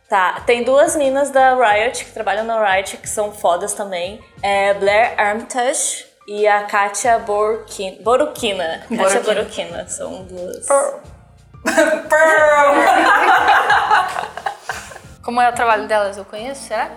Tá, tem duas minas da Riot que trabalham na Riot que são fodas também. É Blair Armitage e a Katia Borukina. Borukina. Katia Borukina. Borukina. São duas. Pearl! Como é o trabalho delas? Eu conheço, será?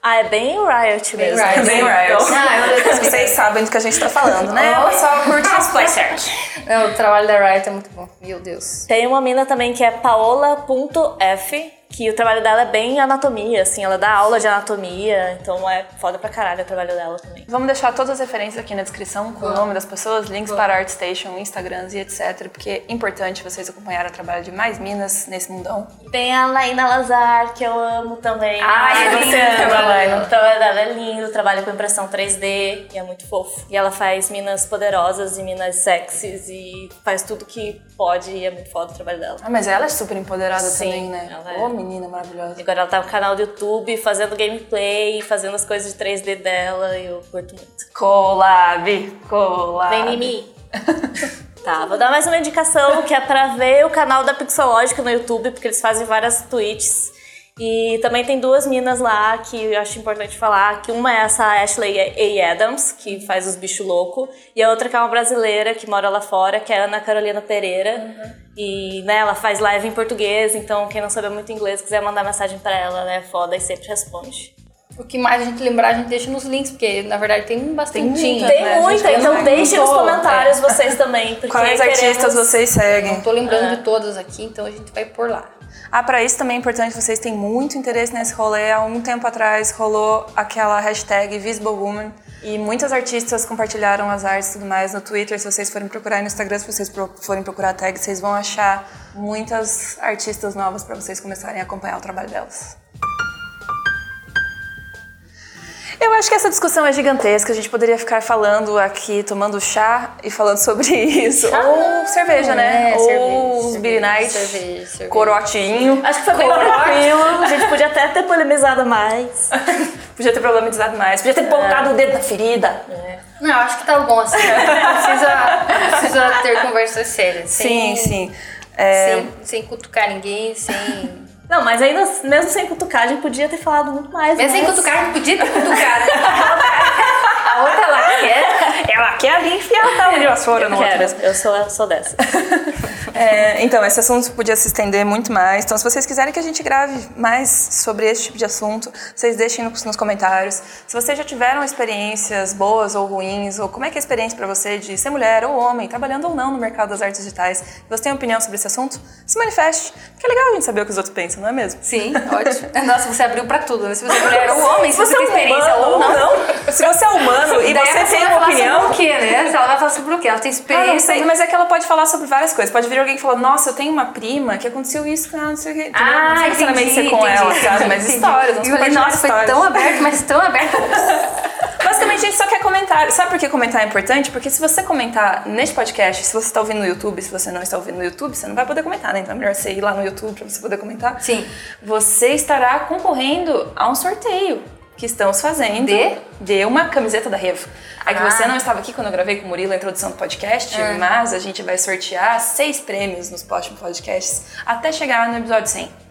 Ah, é bem Riot mesmo. Riot. Bem Riot. Ah, eu Vocês sabem do que a gente tá falando, né? Oh. Eu só curti os players. Não, o trabalho da Riot é muito bom. Meu Deus. Tem uma mina também que é Paola.f, que o trabalho dela é bem anatomia, assim, ela dá aula de anatomia, então é foda pra caralho o trabalho dela também. Vamos deixar todas as referências aqui na descrição com o nome das pessoas, links para ArtStation, Instagrams e etc. Porque é importante vocês acompanharem o trabalho de mais minas nesse mundão. Tem a Laina Lazar, que eu amo também. Ai, Ai, você ama a Laina. O trabalho dela é lindo, trabalha com impressão 3D e é muito fofo. E ela faz minas poderosas e minas sexys e faz tudo que pode e é muito foda o trabalho dela. Ah, mas ela é super empoderada Sim, também, né? ela é. Menina maravilhosa. Agora ela tá no canal do YouTube fazendo gameplay, fazendo as coisas de 3D dela e eu curto muito. Collab, collab. Vem em mim. Tá, vou dar mais uma indicação que é pra ver o canal da Pixológica no YouTube, porque eles fazem várias tweets. E também tem duas minas lá que eu acho importante falar, que uma é essa Ashley A. Adams, que faz os bichos loucos, e a outra que é uma brasileira que mora lá fora, que é a Ana Carolina Pereira. E né, ela faz live em português, então quem não sabe muito inglês quiser mandar mensagem pra ela, ela é foda e sempre responde. O que mais a gente lembrar, a gente deixa nos links, porque na verdade tem bastante. muita, Tem né, muita, então Tem deixem nos comentários vocês também, Quais queremos- artistas vocês seguem? Não tô lembrando de todas aqui, então a gente vai por lá. Ah, para isso também é importante, vocês têm muito interesse nesse rolê. Há um tempo atrás rolou aquela hashtag Visible Woman e muitas artistas compartilharam as artes e tudo mais no Twitter. Se vocês forem procurar no Instagram, se vocês forem procurar a tag, vocês vão achar muitas artistas novas para vocês começarem a acompanhar o trabalho delas. Eu acho que essa discussão é gigantesca. A gente poderia ficar falando aqui, tomando chá e falando sobre isso. Ou cerveja, né? É, Ou os Beer Night, cerveja, cerveja. corotinho. Acho que foi bem tranquilo. A gente podia até ter polemizado mais. Podia ter problematizado mais, podia ter colocado o dedo na ferida. Não, eu acho que tá bom assim. Não precisa, não precisa ter conversas sérias. Sim, sem, sim. É, Sem, sem cutucar ninguém, sem. Não, mas ainda, mesmo sem cutucagem, podia ter falado muito mais. Mesmo sem mas- cutucar, a gente podia ter cutucado. A outra lá quer. faca ali e enfiar a cabo de vassoura no outro eu sou, sou dessa. É, então, esse assunto podia se estender muito mais. Então, se vocês quiserem que a gente grave mais sobre esse tipo de assunto, vocês deixem nos, nos comentários. Se vocês já tiveram experiências boas ou ruins, ou como é que é a experiência para você de ser mulher ou homem, trabalhando ou não no mercado das artes digitais, e você tem opinião sobre esse assunto, se manifeste. Porque é legal a gente saber o que os outros pensam, não é mesmo? Sim, ótimo. Nossa, você abriu pra tudo, né? Se você é mulher ou homem, se você é tem experiência ou não. Se você é humano e você tem vai uma falar opinião, sobre o quê, né? Ela vai falar sobre o quê? Ela tem Ah, não experiência. sei, mas é que ela pode falar sobre várias coisas. Pode vir alguém falar, nossa, eu tenho uma prima que aconteceu isso com ela, não sei o quê. Entendeu? não Ah, precisa necessariamente entendi, com ela, sabe? Mas histórias, vamos E falei, compartilhar nossa, foi histórias. tão aberto, mas tão aberto. Basicamente, a gente só quer comentário. Sabe por que comentar é importante? Porque se você comentar neste podcast, se você está ouvindo no YouTube, se você não está ouvindo no YouTube, você não vai poder comentar, né? Então é melhor você ir lá no YouTube para você poder comentar. Sim. Você estará concorrendo a um sorteio que estamos fazendo De? de uma camiseta da Revo. É que Ah. você não estava aqui quando eu gravei com o Murilo a introdução do podcast, mas a gente vai sortear seis prêmios nos próximos podcasts até chegar no episódio 100.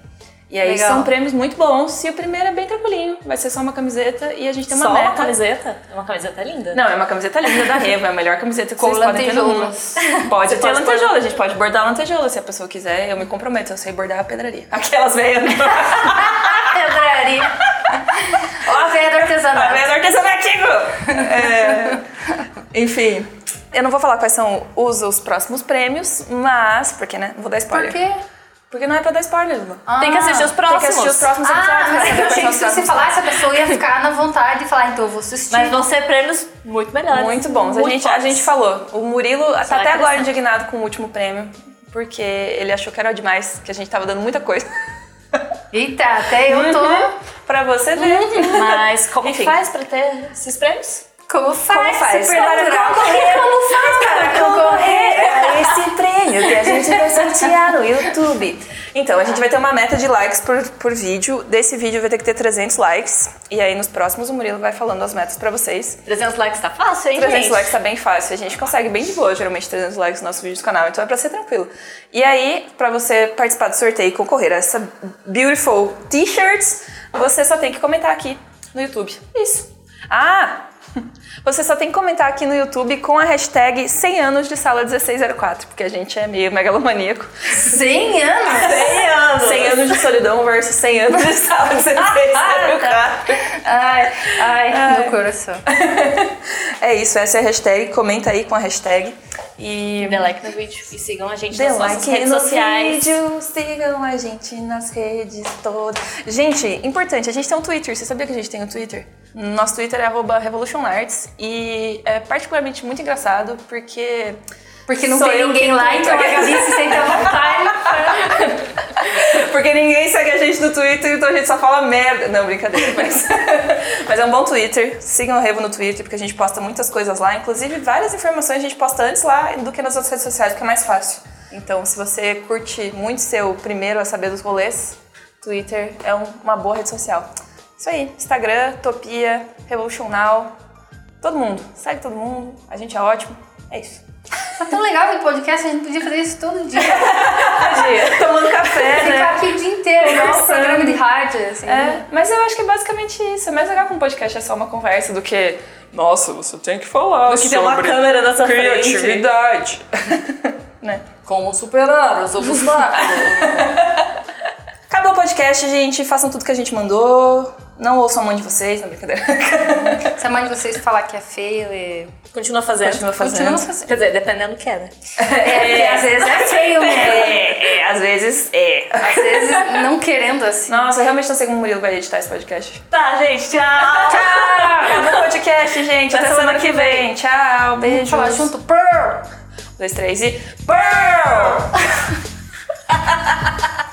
E aí Legal. são prêmios muito bons e o primeiro é bem tranquilinho. Vai ser só uma camiseta e a gente tem uma Só meta. uma camiseta? É uma camiseta linda. Não, é uma camiseta linda da Revo, é a melhor camiseta que Com vocês podem ter no mundo. lantejoulas. Pode Você ter pode lantejoula, a gente pode bordar lantejoula se a pessoa quiser. Eu me comprometo, eu sei bordar a pedraria. Aquelas veias. Pedraria. Ó a veia do A artesanato. veia do artesanativo! É, enfim, eu não vou falar quais são os, os próximos prêmios, mas... Porque, né? Não vou dar Por spoiler. quê? Porque não é pra dar spoiler, Lula. Tem que assistir os Tem próximos. que assistir os próximos Ah, episódios. achei que se você falasse, a pessoa ia ficar na vontade de falar, então eu vou assistir. Mas vão ser prêmios muito melhores. Muito bons. a, Muito gente, a gente falou. O Murilo tá Será até agora indignado com o último prêmio, porque ele achou que era demais, que a gente tava dando muita coisa. Eita, até eu tô. pra você ver. Mas como Enfim. que faz pra ter esses prêmios? Como faz? Como faz? Super natural. Como faz para concorrer a esse prêmio que a gente vai sortear no YouTube? Então, a gente vai ter uma meta de likes por, por vídeo. Desse vídeo vai ter que ter 300 likes. E aí, nos próximos, o Murilo vai falando as metas pra vocês. 300 likes tá fácil, hein, 300 gente? likes tá bem fácil. A gente consegue bem de boa, geralmente, 300 likes no nosso vídeo do canal. Então é pra ser tranquilo. E aí, pra você participar do sorteio e concorrer a essa beautiful t-shirts, você só tem que comentar aqui no YouTube. Isso. Ah! Você só tem que comentar aqui no YouTube com a hashtag 100 anos de sala 1604, porque a gente é meio megalomaníaco. 100 anos? 100 anos! 100 anos de solidão versus 100 anos de sala 1604. Ai, ai, meu coração. É isso, essa é a hashtag. Comenta aí com a hashtag. E Dê like no vídeo e sigam a gente Dê nas nossas like redes no sociais. vídeo, sigam a gente nas redes todas. Gente, importante, a gente tem um Twitter. Você sabia que a gente tem um Twitter? Nosso Twitter é arroba E é particularmente muito engraçado porque... Porque não Sou tem ninguém lá, então a. Gabi se sente à vontade. pra- Porque ninguém segue a gente no Twitter, então a gente só fala merda. Não, brincadeira, mas. mas é um bom Twitter. Sigam o Revo no Twitter, porque a gente posta muitas coisas lá. Inclusive, várias informações a gente posta antes lá do que nas outras redes sociais, porque é mais fácil. Então, se você curte muito ser o primeiro a saber dos rolês, Twitter é um- uma boa rede social. Isso aí. Instagram, Topia, Revolution Now. Todo mundo. Segue todo mundo. A gente é ótimo. É isso. Tá tão legal aquele podcast, a gente podia fazer isso todo dia. Dia, tomando café, Ficar né? aqui o dia inteiro, igual um programa de rádio, assim. É, mas eu acho que é basicamente isso. É mais legal que um podcast é só uma conversa do que. Nossa, você tem que falar. Do que ter uma sobre câmera na sua frente." criatividade. né? Como superar os obstáculos. Acabou o podcast, gente. Façam tudo que a gente mandou. Não ouçam a mãe de vocês, não brincadeira. Se a mãe de vocês falar que é feio, é... Continua fazendo. Continua fazendo. Continua fazendo. Quer dizer, dependendo do que é, né? É, porque às vezes é feio mesmo. é, é, às vezes é. Às vezes não querendo assim. Nossa, eu realmente não sei como o Murilo vai editar esse podcast. Tá, gente, tchau! Acabou o podcast, gente. Até, semana que vem. Tchau, beijos. Falar junto, purr! Um, dois, três e. Pearl!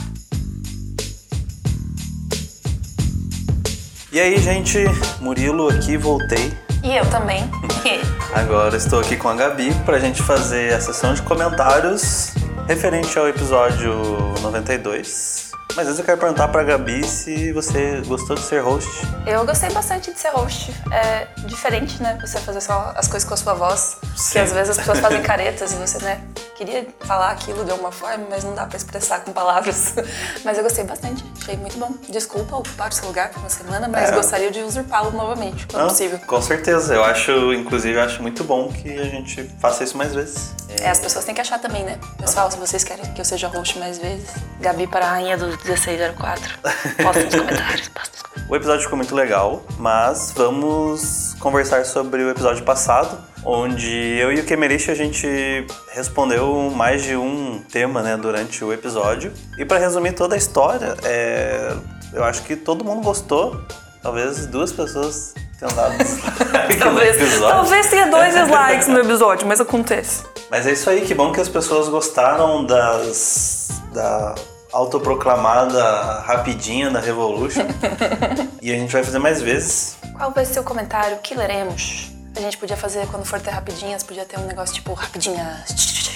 E aí, gente, Murilo aqui, voltei. E eu também. Agora estou aqui com a Gabi pra gente fazer a sessão de comentários referente ao episódio 92. Mas antes eu quero perguntar pra Gabi se você gostou de ser host. Eu gostei bastante de ser host. É diferente, né? Você fazer só as coisas com a sua voz. Sim. Porque às vezes as pessoas fazem caretas e você, né, queria falar aquilo de alguma forma, mas não dá pra expressar com palavras. Mas eu gostei bastante. Achei muito bom. Desculpa ocupar o seu lugar por uma semana, mas É. gostaria de usurpá-lo novamente, quando Ah, possível. Com certeza. Eu acho, inclusive, eu acho muito bom que a gente faça isso mais vezes. É, as pessoas têm que achar também, né? Pessoal, se vocês querem que eu seja host mais vezes, Gabi para a rainha do 1604. Posta nos comentários. Posta nos comentários. O episódio ficou muito legal, mas vamos conversar sobre o episódio passado, onde eu e o Kemerich a gente respondeu mais de um tema né, durante o episódio. E para resumir toda a história, é, eu acho que todo mundo gostou. Talvez duas pessoas tenham dado Talvez, talvez tenha dois dislikes no episódio, mas acontece. Mas é isso aí, que bom que as pessoas gostaram das da autoproclamada rapidinha da Revolution. e a gente vai fazer mais vezes. Qual vai ser o comentário que leremos? A gente podia fazer, quando for ter rapidinhas, podia ter um negócio tipo rapidinhas.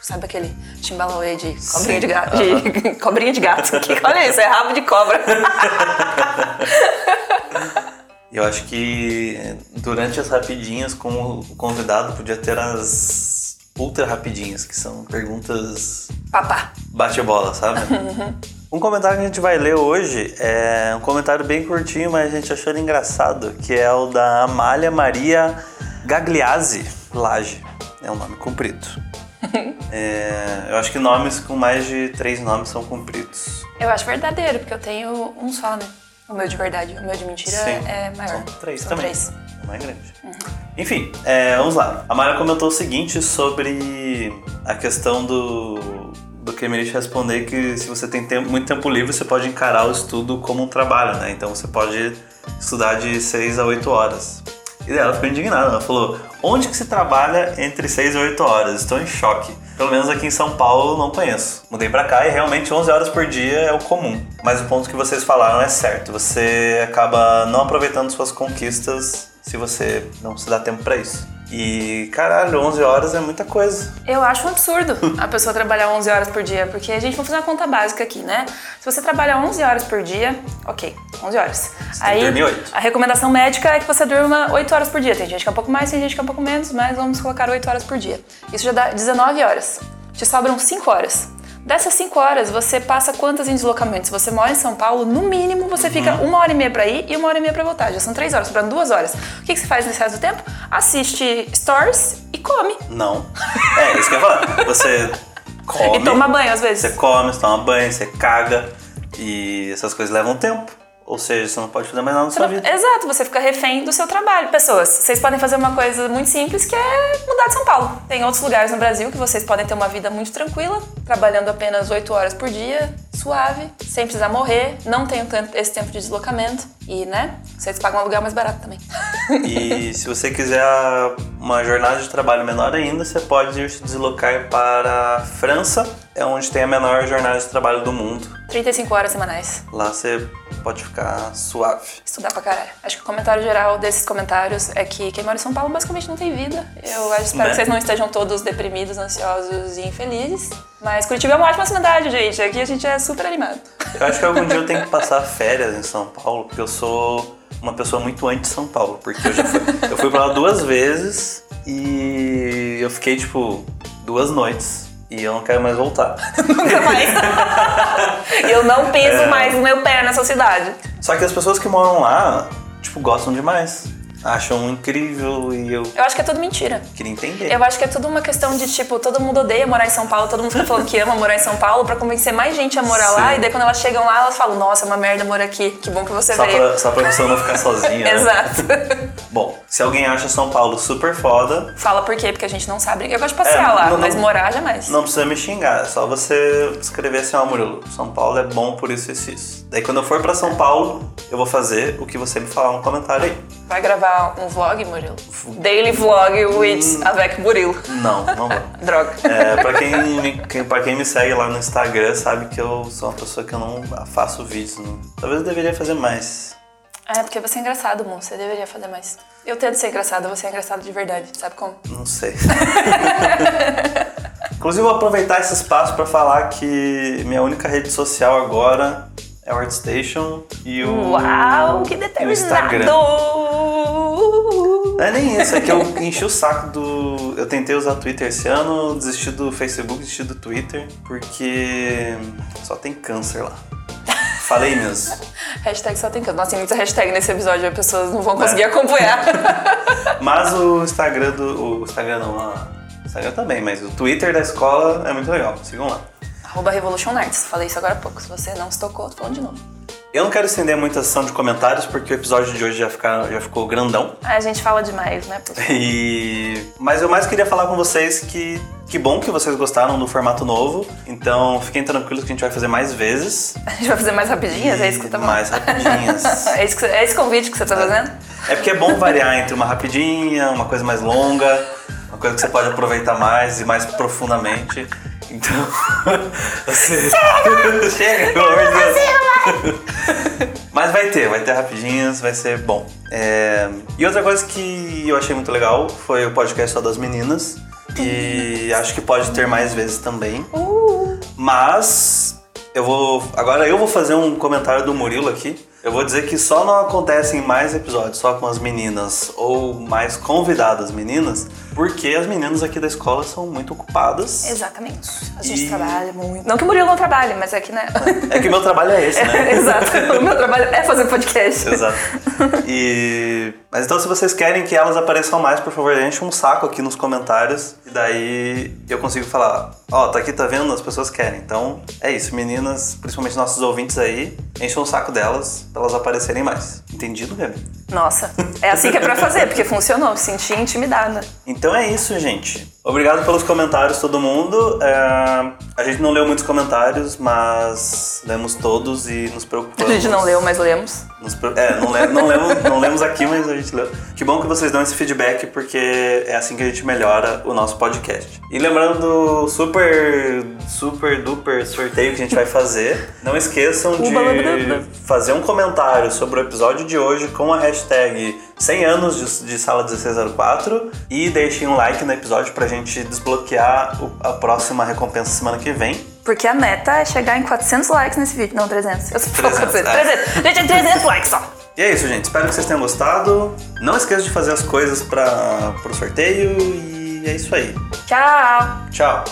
Sabe aquele timbalauê de cobrinha de gato? De, cobrinha de gato. Que, olha isso, é rabo de cobra. Eu acho que durante as rapidinhas, com o convidado, podia ter as ultra rapidinhas, que são perguntas Papá. bate-bola, sabe? Um comentário que a gente vai ler hoje é um comentário bem curtinho, mas a gente achou ele engraçado, que é o da Amália Maria Gagliazzi Lage. É um nome comprido. É, eu acho que nomes com mais de três nomes são compridos. Eu acho verdadeiro, porque eu tenho um só, né? O meu de verdade. O meu de mentira Sim. é maior. São três São também. três. É mais grande. Enfim, é, vamos lá. A Mara comentou o seguinte sobre a questão do, do Kemerich responder que se você tem tempo- muito tempo livre, você pode encarar o estudo como um trabalho, né? Então você pode estudar de 6 a 8 horas. E ela ficou indignada. Ela falou: onde que se trabalha entre 6 e 8 horas? Estou em choque. Pelo menos aqui em São Paulo não conheço. Mudei pra cá e realmente 11 horas por dia é o comum. Mas o ponto que vocês falaram é certo. Você acaba não aproveitando suas conquistas se você não se dá tempo pra isso. E caralho, 11 horas é muita coisa. Eu acho um absurdo a pessoa trabalhar 11 horas por dia, porque a gente vai fazer uma conta básica aqui, né? Se você trabalha 11 horas por dia, ok, 11 horas. tem que dormir oito. a recomendação médica é que você durma 8 horas por dia. Tem gente que é um pouco mais, tem gente que é um pouco menos, mas vamos colocar 8 horas por dia. Isso já dá 19 horas. Te sobram 5 horas. Dessas 5 horas, você passa quantas em deslocamento? Se você mora em São Paulo, no mínimo você fica Uhum. uma hora e meia pra ir e uma hora e meia pra voltar. Já são 3 horas, sobrando 2 horas. O que, que você faz nesse resto do tempo? Assiste stories e come. Não. É, isso que eu ia falar. Você come. E toma banho às vezes. Você come, você toma banho, você caga. E essas coisas levam tempo. Ou seja, você não pode fazer mais nada na sua vida. Exato, você fica refém do seu trabalho. Pessoas, vocês podem fazer uma coisa muito simples que é mudar de São Paulo. Tem outros lugares no Brasil que vocês podem ter uma vida muito tranquila, trabalhando apenas 8 horas por dia, suave, sem precisar morrer, não tem tanto esse tempo de deslocamento e, né, vocês pagam um aluguel mais barato também. E se você quiser uma jornada de trabalho menor ainda, você pode ir se deslocar para a França, é onde tem a menor jornada de trabalho do mundo. 35 horas semanais. Lá você pode ficar suave. Estudar pra caralho. Acho que o comentário geral desses comentários é que quem mora em São Paulo basicamente não tem vida. Eu acho, espero Né? que vocês não estejam todos deprimidos, ansiosos e infelizes. Mas Curitiba é uma ótima cidade, gente. Aqui a gente é super animado. Eu acho que algum dia eu tenho que passar férias em São Paulo, porque eu sou uma pessoa muito anti-São Paulo. Porque eu já fui, eu fui pra lá duas vezes e eu fiquei, tipo, duas noites. E eu não quero mais voltar. Nunca mais. Eu não piso É. mais o meu pé nessa cidade. Só que as pessoas que moram lá, tipo, gostam demais. Acham incrível e eu Eu acho que é tudo mentira. queria entender. Eu acho que é tudo uma questão de, tipo, todo mundo odeia morar em São Paulo, todo mundo fica falando que ama morar em São Paulo pra convencer mais gente a morar lá. Sim. E daí quando elas chegam lá, elas falam, nossa, é uma merda morar aqui. Que bom que você Só veio. pra, só pra pessoa não ficar sozinha. né? Exato. Bom, se alguém acha São Paulo super foda, Fala por quê? Porque a gente não sabe. Eu gosto de passear É, lá, não- mas não- morar jamais. não precisa me xingar. É só você escrever assim, ó, Murilo, São Paulo é bom por isso, isso, isso. Daí quando eu for pra São Paulo, eu vou fazer o que você me falar no comentário aí. Vai gravar um vlog, Murilo? Daily vlog with Hum. avec Murilo. Não, não vou. Droga. É, pra, quem me, quem, pra quem me segue lá no Instagram, sabe que eu sou uma pessoa que eu não faço vídeos. Não. Talvez eu deveria fazer mais. É, porque você é engraçado, amor. Você deveria fazer mais. Eu tento ser engraçado, você é engraçado de verdade. Sabe como? Não sei. Inclusive, vou aproveitar esse espaço para falar que minha única rede social agora é o ArtStation e o. Uau, que determinado! Instagram. Não é nem isso, é que eu enchi o saco do. Eu tentei usar Twitter esse ano, desisti do Facebook, desisti do Twitter, porque só tem câncer lá. Falei mesmo. Hashtag só tem canto. Nossa, tem muita hashtag nesse episódio, as pessoas não vão É. conseguir acompanhar. Mas o Instagram do. O Instagram não, a- o Instagram também, mas o Twitter da escola é muito legal. Sigam lá. Arroba Revolution Arts. Falei isso agora há pouco. Se você não se tocou, tô falando de novo. Eu não quero estender muito a sessão de comentários, porque o episódio de hoje já, fica, já ficou grandão. Ah, a gente fala demais, né? E... Mas eu mais queria falar com vocês que que bom que vocês gostaram do formato novo. Então fiquem tranquilos que a gente vai fazer mais vezes. A gente vai fazer mais rapidinhas? É isso que você tá falando? Mais rapidinhas. É, você- é esse convite que você tá fazendo? É porque é bom variar entre uma rapidinha, uma coisa mais longa, uma coisa que você pode aproveitar mais e mais profundamente. Então, você. Chega! pelo amor de Deus. Mas vai ter, vai ter rapidinhas, vai ser bom. É, E outra coisa que eu achei muito legal foi o podcast só das meninas. E acho que pode ter mais vezes também. Mas eu vou. Agora eu vou fazer um comentário do Murilo aqui. Eu vou dizer que só não acontecem mais episódios só com as meninas ou mais convidadas meninas, porque as meninas aqui da escola são muito ocupadas. Exatamente. A gente E- trabalha muito. Não que o Murilo não trabalhe, mas é que, né? É que meu trabalho é esse, né? Exato. O meu trabalho é fazer podcast. Exato. E... Mas então, se vocês querem que elas apareçam mais, por favor, deixem um saco aqui nos comentários. E daí eu consigo falar: Ó, tá aqui, tá vendo? As pessoas querem. Então é isso, meninas, principalmente nossos ouvintes aí, enchem o saco delas pra elas aparecerem mais. Entendido, Gabi? Nossa, é assim que é pra fazer, porque funcionou. Me senti intimidada. Então é isso, gente. Obrigado pelos comentários, todo mundo. É, A gente não leu muitos comentários, mas lemos todos e nos A preocupamos. gente não leu, mas lemos. Nos É, não, le- não lemos, não lemos aqui, mas a gente leu. Que bom que vocês dão esse feedback, porque é assim que a gente melhora o nosso podcast. E lembrando do super, super duper sorteio que a gente vai fazer, não esqueçam de fazer um comentário sobre o episódio de hoje com a hashtag 100 anos de, de Sala 1604 e deixem um like no episódio pra gente desbloquear o- a próxima recompensa semana que vem. Porque a meta é chegar em 400 likes nesse vídeo. Não, 300. Eu sempre falo 300, 400. é. 300. Gente, é 300 likes só. E é isso, gente. Espero que vocês tenham gostado. Não esqueça de fazer as coisas para o sorteio. E é isso aí. Tchau. Tchau.